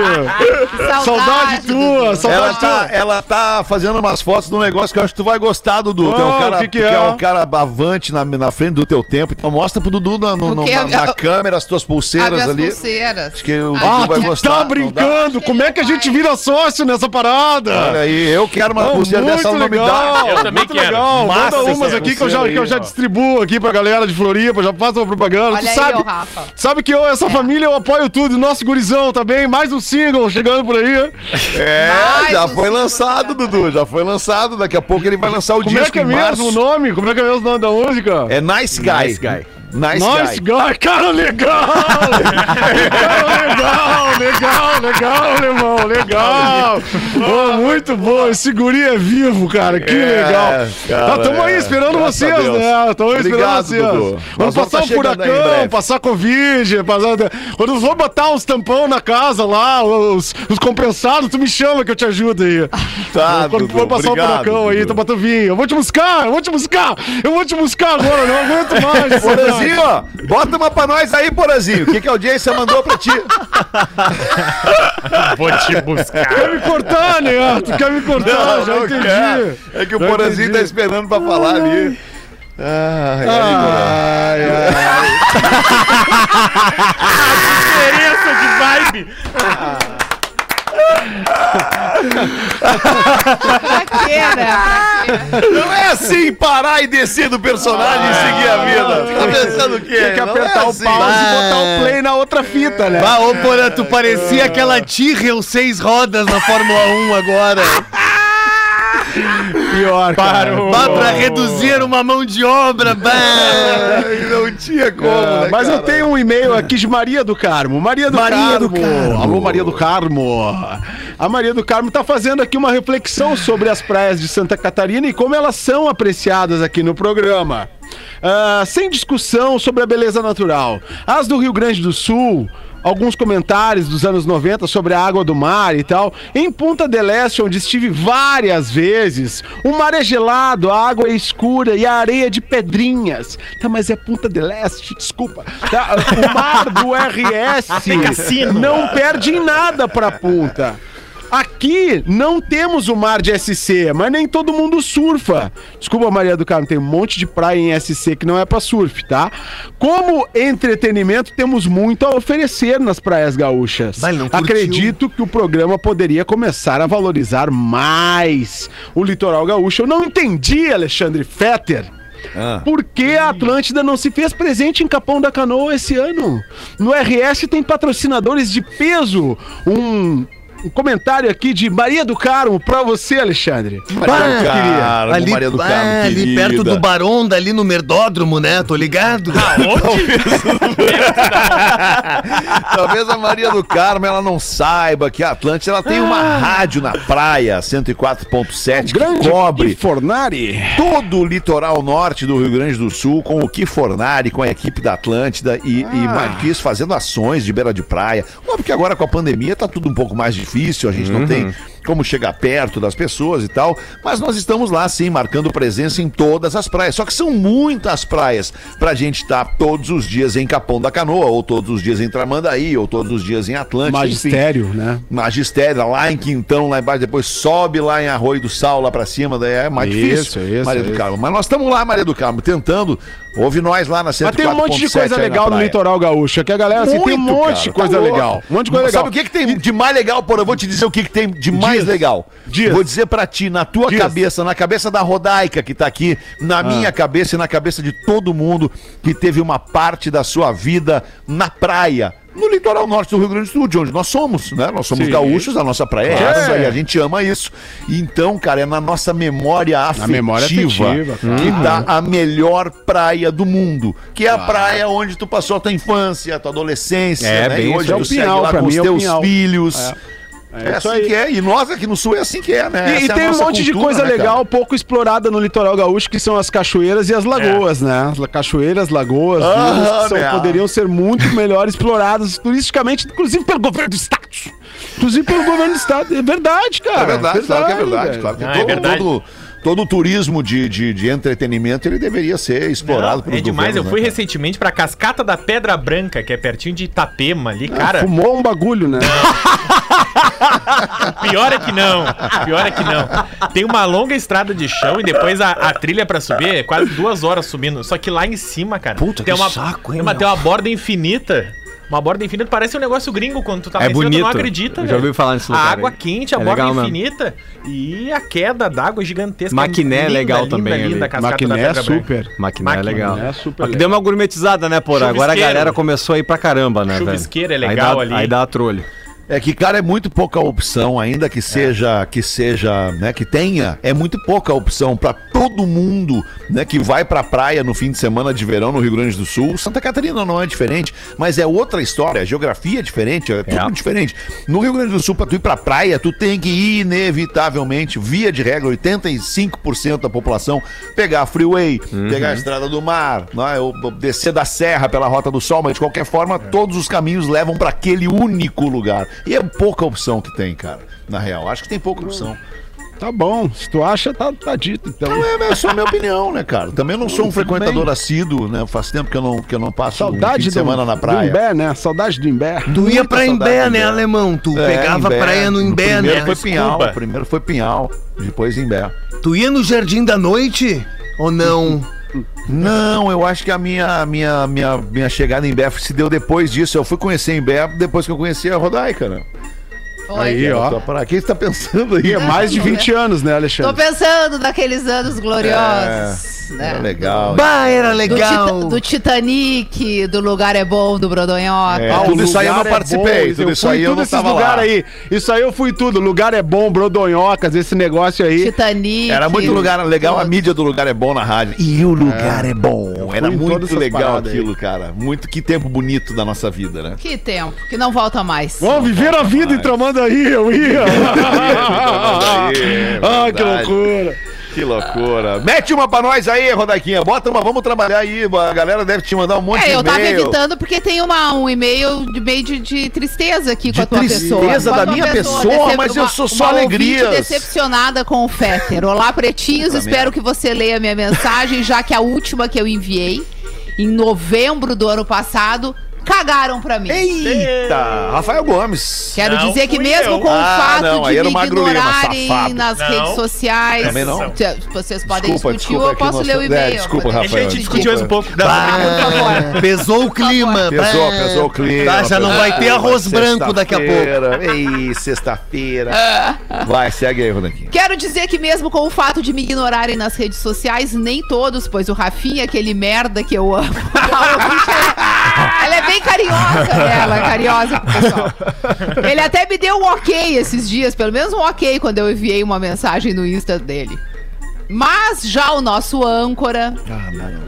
Que saudade tua! Saudade Ela tá, ela tá fazendo umas fotos de um negócio que eu acho que tu vai gostar, Dudu. tu é um Ah, cara, que que tu é? um cara avante na, na frente do teu tempo. Então mostra pro Dudu na, no- no- na, na Eu- câmera as tuas pulseiras as ali. pulseiras. Acho que o Dudu Ah, vai tu gostar. tá brincando? Como é que a gente vira sócio nessa parada? Olha aí, eu quero uma Oh, pulseira dessa, não me dá. Eu também muito quero. legal. Massa Manda umas aqui que eu, já, pulseira que eu aí, já distribuo aqui pra galera de Floripa, já faço uma propaganda. Olha tu aí, sabe, ô, Rafa. sabe que eu, essa família eu apoio tudo. Nosso gurizão também, mais um single chegando por aí. É, Mais já um foi lançado, Dudu. Já foi lançado. Daqui a pouco ele vai lançar o Como disco é que é mesmo. O nome? Como é que é o nome da música? É Nice Guy. Nice Guy. Nice, Nice guy. guy, cara legal! Cara, legal, legal, legal, alemão, legal! Ô, muito bom, esse guri é vivo, cara, que É, legal! cara, Nós estamos aí é. esperando vocês, né? Estamos aí esperando vocês. Dudu. Vamos passar tá um aí furacão, passar Covid, passar... Quando for botar uns tampão na casa lá, os, os compensados, tu me chama que eu te ajudo aí. Tá, Quando Dudu, for passar obrigado, o furacão aí, Dudu. tu bota vir. Eu vou te buscar, eu vou te buscar, eu vou te buscar agora, não aguento mais. Porazinho, ó, bota uma pra nós aí, Porazinho. O que, que a audiência mandou pra ti? Vou te buscar. Quer me cortar, né? Tu quer me cortar, já entendi. quer. É que o Já Porazinho entendi. tá esperando pra falar ali. Ai, ai, Ai, ai. Diferença de vibe. Pra quê, né? Não é assim parar e descer do personagem e seguir a vida. Tá pensando o quê? Tem que Não apertar é o assim. pause e botar o play na outra fita, né? Bah, ô Porã, tu parecia aquela Tyrrell seis rodas na Fórmula 1 agora. Pior, cara. Bah, pra reduzir uma mão de obra, bah. Não tinha como, né, Mas eu cara? tenho um e-mail aqui de Maria do Carmo. Maria do Maria Carmo. do Carmo. Alô, Maria do Carmo. A Maria do Carmo tá fazendo aqui uma reflexão sobre as praias de Santa Catarina e como elas são apreciadas aqui no programa. Ah, sem discussão sobre a beleza natural. As do Rio Grande do Sul. Alguns comentários dos anos 90 sobre a água do mar e tal. Em Punta del Este, onde estive várias vezes, o mar é gelado, a água é escura e a areia de pedrinhas. Tá, mas é Punta del Este, desculpa. Tá, o mar do RS não perde em nada pra Punta. Aqui não temos o mar de SC, mas nem todo mundo surfa. Desculpa, Maria do Carmo, tem um monte de praia em SC que não é pra surf, tá? Como entretenimento, temos muito a oferecer nas praias gaúchas. Curtiu. Acredito que o programa poderia começar a valorizar mais o litoral gaúcho. Eu não entendi, Alexandre Fetter. Ah. Por que a Atlântida não se fez presente em Capão da Canoa esse ano? No RS tem patrocinadores de peso. Um, um comentário aqui de Maria do Carmo pra você, Alexandre. Maria do Carmo, ali, Maria do bah, Carmo, ali querida. perto do Baronda, ali no Merdódromo, né? Tô ligado. Talvez a Maria do Carmo ela não saiba que a Atlântida ela tem uma rádio na praia 104.7 que Grande cobre Fornari. todo o litoral norte do Rio Grande do Sul com o Ki Fornari, com a equipe da Atlântida e, e que isso, fazendo ações de beira de praia. Óbvio que agora com a pandemia tá tudo um pouco mais difícil, a gente não tem como chegar perto das pessoas e tal, mas nós estamos lá sim, marcando presença em todas as praias. Só que são muitas praias pra gente estar todos os dias em Capão da Canoa, ou todos os dias em Tramandaí, ou todos os dias em Atlântida. enfim. Magistério, né? Magistério, lá em Quintão, lá embaixo, depois sobe lá em Arroio do Sal, lá pra cima, daí é mais Isso, difícil. isso, Maria do isso. Carmo. Mas nós estamos lá, Maria do Carmo, tentando. Ouve nós lá na 104.7 Mas tem um monte de coisa legal no litoral gaúcho. É que a galera assim, tem um Muito, monte de cara, coisa tá legal. Um monte de coisa legal. Sabe o que, que tem de mais legal, porra? Eu vou te dizer o que, que tem de mais Diz. legal. Diz. Vou dizer pra ti, na tua Diz. cabeça, na cabeça da Rodaica que tá aqui, na minha cabeça e na cabeça de todo mundo que teve uma parte da sua vida na praia. No litoral norte do Rio Grande do Sul, de onde nós somos, né? Nós somos Sim. gaúchos, a nossa praia é essa e a gente ama isso. Então, cara, é na nossa memória afetiva, memória afetiva, claro. que tá a melhor praia do mundo, que é a praia onde tu passou a tua infância, a tua adolescência, É, né? bem e hoje é o tu segue Pinhal, lá pra com os é teus É, isso assim aí. que é. E nós aqui no sul é assim que é, né? E, e é a tem um monte de cultura, coisa né, cara? legal pouco explorada no litoral gaúcho, que são as cachoeiras e as lagoas, né? As cachoeiras, lagoas, Ah, rios que são- meu. poderiam ser muito melhor exploradas turisticamente, inclusive pelo governo do estado. Inclusive pelo governo do estado. É verdade, cara. É verdade, claro que é verdade. velho. Claro que Ah, é todo, verdade. todo, todo o turismo de, de, de entretenimento ele deveria ser explorado Não, pelos é demais. Eu fui né, recentemente pra Cascata da Pedra Branca, que é pertinho de Itapema ali, cara. Fumou um bagulho, né? Pior é que não. Pior é que não. Tem uma longa estrada de chão e depois a, a trilha pra subir é quase duas horas subindo. Só que lá em cima, cara, Puta, tem que uma, saco, hein, tem uma, tem uma borda infinita. Uma borda infinita parece um negócio gringo quando tu tá É tu bonito. não acredita, Eu já velho. ouvi falar nesse A lugar água aí. quente, a É borda legal mesmo. infinita e a queda d'água é gigantesca. Maquiné é Linda, legal linda, também ali. linda Maquiné da é super. Maquiné é Maquiné legal. é super legal. deu uma gourmetizada, né, porra? Agora a galera começou a ir pra caramba, né, velho? Chuvisqueiro é Aí legal dá- ali. Aí dá a trolho. É que, cara, é muito pouca opção, ainda que seja, que seja, né, que tenha, é muito pouca opção pra todo mundo, né, que vai pra praia no fim de semana de verão no Rio Grande do Sul. Santa Catarina não é diferente, mas é outra história, a geografia é diferente, é tudo diferente. No Rio Grande do Sul, pra tu ir pra praia, tu tem que ir inevitavelmente, via de regra, 85% da população, pegar a freeway, pegar a estrada do mar, né, ou descer da serra pela Rota do Sol, mas de qualquer forma, todos os caminhos levam pra aquele único lugar. E é pouca opção que tem, cara, na real. Acho que tem pouca opção. Tá bom, se tu acha, tá, tá dito. Então, Não é, é só a minha opinião, né, cara? Também não sou um frequentador assíduo, né? Faz tempo que eu não, que eu não passo um fim saudade de semana do, na do praia. Imbé, né? Saudade do Imbé. Tu ia pra saudade Imbé, né, alemão? Tu É, pegava Imbé. praia no Imbé, primeiro né? foi Pinhal, primeiro foi Pinhal, depois Imbé. Tu ia no Jardim da Noite? Ou não? Não, eu acho que a minha, minha, minha, minha chegada em Imbé se deu depois disso. Eu fui conhecer Imbé depois que eu conheci a Rodaica, né? Oi. Aí, ó. Só pra- Quem você tá pensando aí? É mais de 20 anos, né, Tô Alexandre? pensando naqueles anos gloriosos. né? Era legal. Bah, era Do, legal. Tita- do Titanic, do Lugar é Bom, do Brodonhoca. É, Ah, tudo isso aí eu não é participei, bom, tudo isso fui aí eu não lugar lá. aí. Isso aí eu fui tudo. Lugar é bom, Brodonhocas, esse negócio aí. Titanic. Era muito lugar legal, a mídia do lugar é bom na rádio. E o lugar é, bom. Era muito legal paradas aí. aquilo, cara. Muito que tempo bonito da nossa vida, né? Que tempo, que não volta mais. Vamos viver a vida em Tramandaí, eu ia. Tramandaí, ah, que loucura. Que loucura. Mete uma pra nós aí, Rodaquinha. Bota uma, vamos trabalhar aí. A galera deve te mandar um monte de É, eu tava e-mail. evitando porque tem uma, um e-mail de meio de, de tristeza aqui De com a tua tristeza pessoa. da Com a tua minha pessoa, decep- mas eu uma- sou só alegrias. decepcionada com o Fetter. Olá, pretinhos. Espero que você leia minha mensagem, já que a última que eu enviei, em novembro do ano passado, cagaram pra mim. Eita! Rafael Gomes. Quero Não dizer que mesmo eu. com o Ah, fato não, de me ignorarem safado. nas Não. redes sociais, Também não. vocês podem Desculpa, discutir desculpa, ou é eu que posso ler o é, e-mail. desculpa, Podem- A Rafael, gente discutiu mais um pouco. Pesou o clima. Pesou, pesou o clima. Tá, já não vai ter arroz branco daqui a pouco. Sexta-feira. Ei, sexta-feira. Vai, segue aí, Rodaquinha. Quero dizer que mesmo com o fato de me ignorarem nas redes sociais, nem todos, pois o Rafinha, aquele merda que eu amo. ela é bem carinhosa, né? Ela carinhosa pro pessoal. Ele até me deu um ok esses dias, pelo menos um ok quando eu enviei uma mensagem no Insta dele. Mas já o nosso âncora,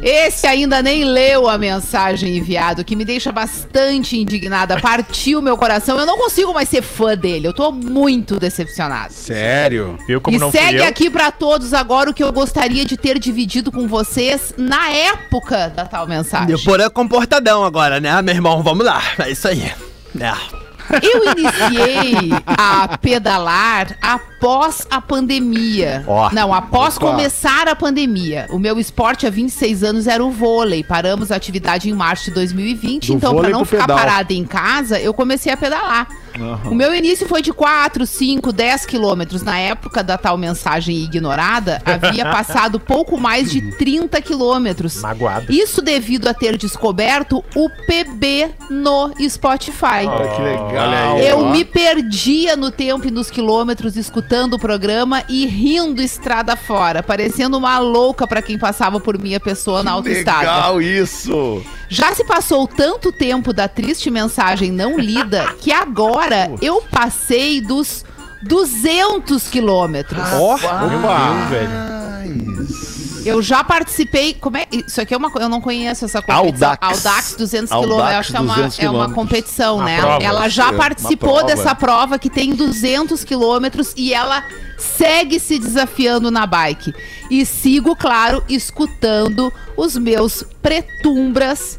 esse ainda nem leu a mensagem enviada, o que me deixa bastante indignada. Partiu meu coração. Eu não consigo mais ser fã dele. Eu tô muito decepcionada. Sério? Viu como e não segue eu? aqui pra todos agora o que eu gostaria de ter dividido com vocês na época da tal mensagem. Depois é comportadão agora, né, meu irmão? Vamos lá. É isso aí. É. Eu iniciei a pedalar após a pandemia. Ó. Não, após Opa. começar a pandemia. O meu esporte há 26 anos era o vôlei. Paramos a atividade em março de 2020. Do então, para não ficar pedal. parada em casa, eu comecei a pedalar. O meu início foi de 4, 5, 10 quilômetros. Na época da tal mensagem ignorada, havia passado pouco mais de 30 quilômetros. Magoado. Isso devido a ter descoberto o PB no Spotify. Que legal. Eu me perdia no tempo e nos quilômetros escutando o programa e rindo estrada fora, parecendo uma louca pra quem passava por minha pessoa na autoestrada. Legal isso. Já se passou tanto tempo da triste mensagem não lida que agora eu passei dos 200 quilômetros. Viu, opa. velho? Eu já participei. Como é? Isso aqui é uma. Eu não conheço essa competição. Audax. Audax 200 Audax quilômetros. Eu acho que é uma, 200 é uma competição, Uma né? prova, ela já participou prova. dessa prova que tem 200 quilômetros e ela segue se desafiando na bike. E sigo, claro, escutando os meus pretumbras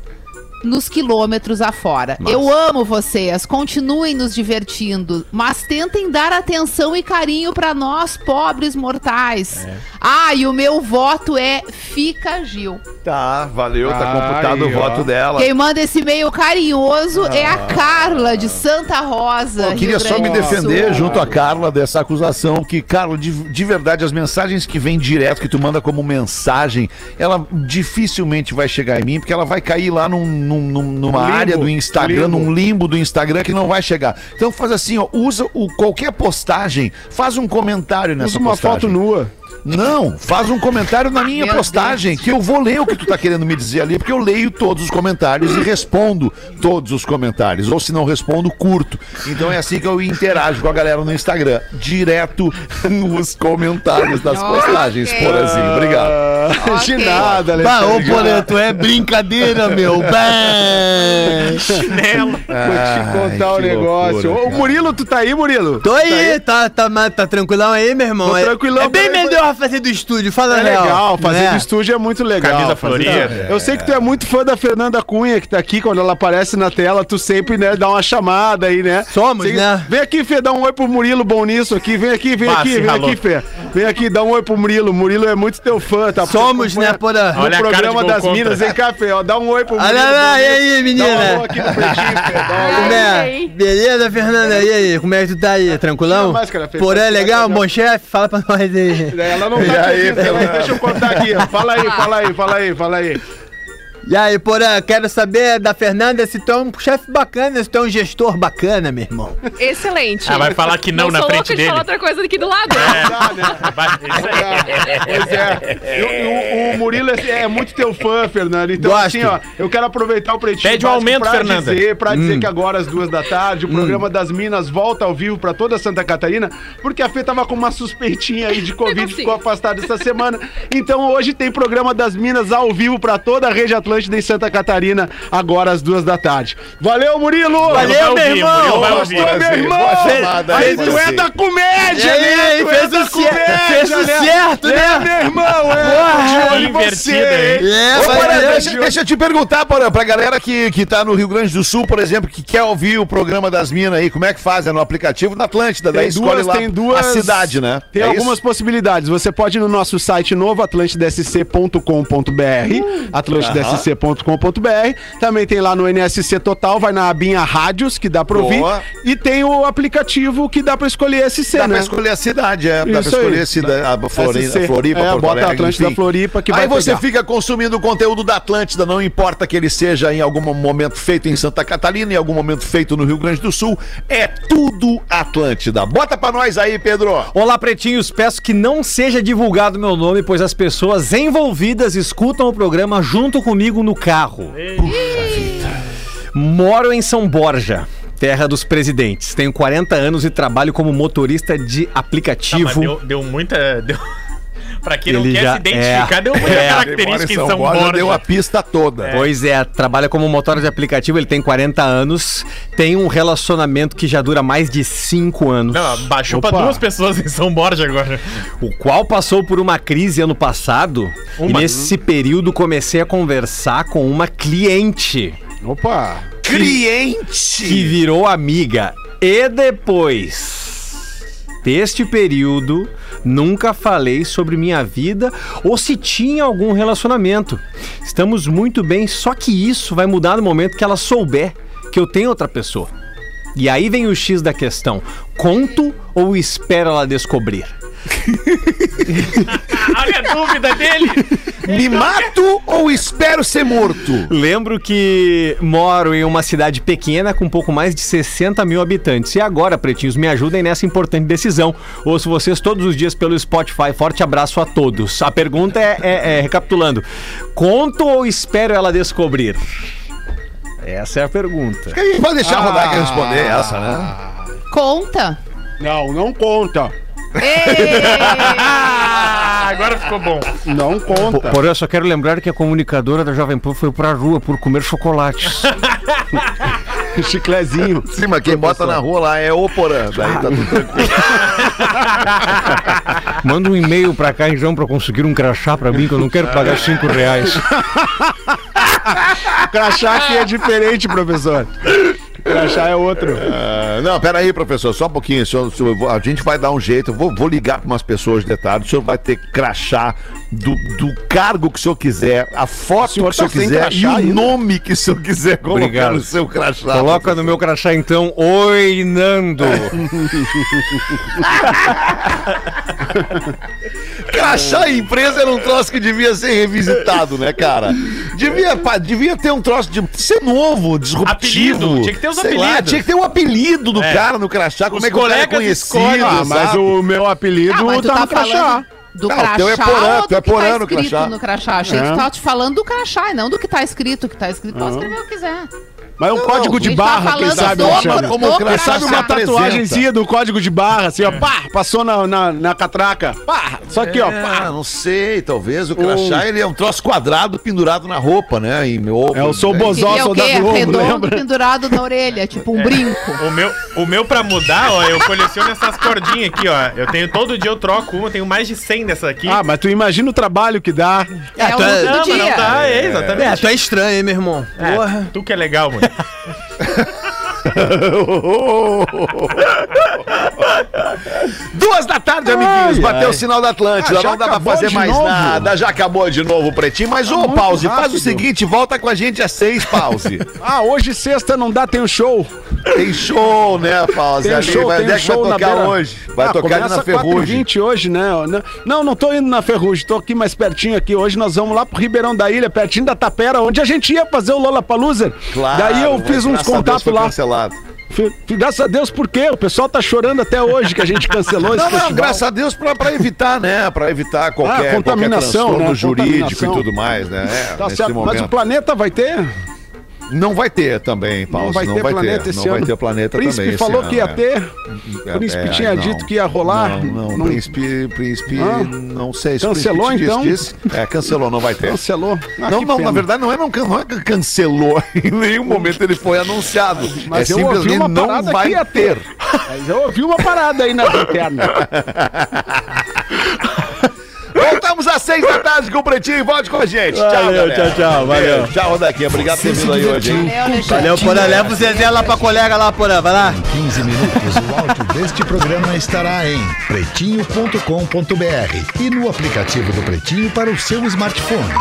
nos quilômetros afora. Eu amo vocês, continuem nos divertindo, mas tentem dar atenção e carinho pra nós, pobres mortais. Ah, e o meu voto é Fica Gil. Tá, valeu, tá computado o ó. voto dela. Quem manda esse e-mail carinhoso é a Carla, de Santa Rosa. Eu queria só me defender Sul. junto a Carla dessa acusação que, Carla, de, de verdade, as mensagens que vêm direto, que tu manda como mensagem, ela dificilmente vai chegar em mim, porque ela vai cair lá num, num- num- numa Limbo, área do Instagram, limbo. num limbo do Instagram que não vai chegar. Então faz assim, ó, usa o, qualquer postagem, faz um comentário nessa Usa uma postagem. foto nua. Não, faz um comentário na minha Meu postagem, que eu vou ler o que tu tá querendo me dizer ali, porque eu leio todos os comentários e respondo todos os comentários. Ou se não respondo, curto. Então é assim que eu interajo com a galera no Instagram. Direto nos comentários das postagens, Ok. Porazinho. Obrigado. Ah, De nada, Bah, ô Alexandre. Poleto, é brincadeira, meu. Bah. Chinelo. Vou te contar Ai, um negócio. loucura, Ô, Murilo, tu tá aí, Murilo? Tô aí, tá, tá, ma- tá tranquilão aí, meu irmão? Tô É- tranquilão, É bem peraí, melhor fazer do estúdio, fala É real. legal, fazer né? do estúdio é muito legal. Camisa fazer- florida. Eu sei que tu é muito fã da Fernanda Cunha, que tá aqui, quando ela aparece na tela, tu sempre, né, dá uma chamada aí, né? Somos, Sei- né? Vem aqui, Fê, dá um oi pro Murilo bom nisso aqui, vem aqui, vem aqui, vem ralou. aqui, Fê. Vem aqui, dá um oi pro Murilo. Murilo é muito teu fã, tá? Somos, né, Porã? No Olha a cara programa de das contra. Minas, cá, Fê, ó, dá um oi pro Murilo. Olha lá, e aí, Dá um menina? alô aqui no pretinho, Fê, dá. Como é? Beleza, Fernanda? E aí, como é que tu tá aí? Tranquilão? Máscara. Porã, é legal? Bom chefe? Fala pra nós aí. Ela não E tá aí, aqui, deixa eu contar aqui. ó. Fala aí, fala aí, fala aí, fala aí. E aí, Porã, quero saber da Fernanda se tu é um chefe bacana, se tu é um gestor bacana, meu irmão. Excelente. Ah, vai falar que não, na sou frente louca de dele. falar outra coisa aqui do lado. Dá, né? Pois é. O, o Murilo é, é muito teu fã, Fernando. Então, Gosto. assim, ó, eu quero aproveitar o pretinho. Pede um aumento, pra Fernanda. Dizer, pra dizer que agora, às duas da tarde, o programa das Minas volta ao vivo pra toda Santa Catarina, porque a Fê tava com uma suspeitinha aí de Covid, Negocinho. ficou afastada essa semana. Então, hoje tem programa das Minas ao vivo pra toda a rede Atlântida em Santa Catarina, agora às duas da tarde. Valeu, Murilo! Valeu, meu irmão. Gostou, meu irmão! Aí tu é da comédia, né? É fez o cer- fez o certo, né? meu irmão, é. Invertida, você, hein? É, deixa, eu te perguntar, Porã, pra galera que, que tá no Rio Grande do Sul, por exemplo, que quer ouvir o programa das Minas aí, como é que faz? É no aplicativo da Atlântida, daí Tem escolhe duas, lá tem duas. a cidade, né? Tem É algumas isso? possibilidades. Você pode ir no nosso site novo, atlantidasc.com.br, atlantidasc.com.br. Também tem lá no NSC Total, vai na abinha Rádios, que dá pra ouvir. Boa. E tem o aplicativo que dá pra escolher SC, Dá né? pra escolher a cidade, é. Dá pra Isso escolher aí. a cidade, a Flori- SC. a Floripa, É, Porto bota Alegre, Atlântida enfim. Floripa que Aí vai você pegar. fica consumindo o conteúdo da Atlântida, não importa que ele seja em algum momento feito em Santa Catarina, em algum momento feito no Rio Grande do Sul, é tudo Atlântida. Bota pra nós aí, Pedro. Olá, pretinhos. Peço que não seja divulgado meu nome, pois as pessoas envolvidas escutam o programa junto comigo no carro. Moro em São Borja, terra dos presidentes. Tenho 40 anos e trabalho como motorista de Tá, mas aplicativo. deu, deu muita. Deu... pra quem não Ele quer já- se identificar, é. deu muita É. característica em São, Borja, Borja. deu a pista toda. Pois é, trabalha como motorista de aplicativo, ele tem 40 anos, tem um relacionamento que já dura mais de 5 anos. Não, baixou Opa. pra duas pessoas em São Borja agora. o qual passou por uma crise ano passado. Uma. E nesse período comecei a conversar com uma cliente Opa! que Cliente! virou amiga. E depois deste período, nunca falei sobre minha vida ou se tinha algum relacionamento. Estamos muito bem, só que isso vai mudar no momento que ela souber que eu tenho outra pessoa. E aí vem o X da questão: conto ou espero ela descobrir? Olha a dúvida dele. Me mato ou espero ser morto? Lembro que moro em uma cidade pequena com um pouco mais de 60 mil habitantes. E agora, pretinhos, me ajudem nessa importante decisão. Ouço vocês todos os dias pelo Spotify. Forte abraço a todos. A pergunta é, é- é, recapitulando: conto ou espero ela descobrir? Essa é a pergunta. A gente pode deixar a Rodaica responder essa, né? Conta. Não, não conta. Agora ficou bom. Não conta. Porém, eu só quero lembrar que a comunicadora da Jovem Pan foi pra rua por comer chocolates. Chiclezinho. Sim, mas quem bota na rua lá é o Porã. Daí tá tudo tranquilo. Manda um e-mail pra cá, então, pra conseguir um crachá pra mim, que eu não quero pagar 5 reais. Crachá aqui é diferente, professor. Crachá é outro. Ah, não, peraí, professor, só um pouquinho. senhor- senhor- a gente vai dar um jeito. Vou, vou ligar para umas pessoas de detalhe. O senhor vai ter crachá do, do cargo que o senhor quiser, a foto senhor que o senhor tá quiser crachá e o ainda? nome que o senhor quiser colocar Obrigado. no seu crachá. Coloca no meu crachá, então, Oi, Nando. Crachá em empresa era um troço que devia ser revisitado, né, cara? Devia, pá, devia ter um troço de ser novo, disruptivo. Apelido, tinha que ter os Sei lá, apelidos. tinha que ter um apelido do É. cara no crachá. Como Os é que o cara é colegas conhecido? Ah, mas o meu apelido Ah, mas tá tá no crachá. falando Do Não, crachá teu é porã, ou do é que porã tá crachá. no crachá? Achei que É. tu tava te falando do crachá e não do que tá escrito. O que tá escrito pode escrever o que quiser. Mas é um código de tá barra, quem falando sabe, Alexandre? Como o crachá Sabe uma tatuagemzinha do código de barra, assim, ó, pá, passou na, na, na catraca, pá, só aqui, ó, É, pá. não sei, talvez o crachá ele é um troço quadrado pendurado na roupa, né? E meu É, eu sou o né? Bozó, sou o da? Globo, Redondo lembra? pendurado na orelha, tipo um brinco. O meu, o meu pra mudar, ó, eu coleciono essas cordinhas aqui, ó. Eu tenho todo dia eu troco uma, eu tenho mais de 100 dessa aqui. Ah, mas tu imagina o trabalho que dá. É, o tu é- do não, mas não dia. dá, é, É, exatamente. tu é estranho, hein, meu irmão? É, Porra. tu que é legal, mano. Duas da tarde, amiguinhos. Ai, Bateu ai. o sinal da Atlântida. Ah, não dá pra fazer mais novo? nada. Já acabou de novo o pretinho. Mas, ô, muito Pause, faz o rápido. seguinte: volta com a gente às seis, Pause. Ah, hoje sexta não dá, tem o show. Tem show, né, Pause? Tem show, vai, tem que show vai na tocar beira. hoje? Vai Ah, tocar na Ferrugem. 4h20 hoje, né? Não, não tô indo na Ferrugem, tô aqui mais pertinho aqui. Hoje nós vamos lá pro Ribeirão da Ilha, pertinho da Tapera, onde a gente ia fazer o Lollapalooza. Claro, Daí eu mas fiz uns contatos lá. Cancelado. Graças a Deus, por quê? O pessoal tá chorando até hoje que a gente cancelou esse Não, não, festival. graças a Deus pra, pra evitar, né? Pra evitar qualquer, Ah, contaminação, qualquer transtorno né? jurídico Contaminação. e tudo mais, né? É, Tá certo, mas momento. o planeta vai ter? Não vai ter também, Paulo. Não vai ter planeta esse não ano. vai ter planeta Príncipe também. esse falou ano, que ia é. ter. É, Príncipe é, tinha não. dito que ia rolar. Não, não, príncipe, príncipe, Ah. não sei se Cancelou, príncipe então? disse. É, cancelou, não vai ter. Cancelou. Ah, não, não, pena. na verdade não é, não, não é que cancelou. Em nenhum momento ele foi anunciado. Mas é eu ouvi simplesmente uma não vai ter. Mas eu ouvi uma parada aí na interna. Voltamos às seis da tarde com o Pretinho e volte com a gente. tchau, Valeu, galera. tchau, tchau, valeu. Beijo. Tchau, Rodaquinha. Obrigado por ter vindo aí hoje, hein? divertiu. Valeu, Porã. Leva o Zezé lá pra colega lá, Porã. Vai lá. 15 minutos, o áudio deste programa estará em pretinho.com.br e no aplicativo do Pretinho para o seu smartphone.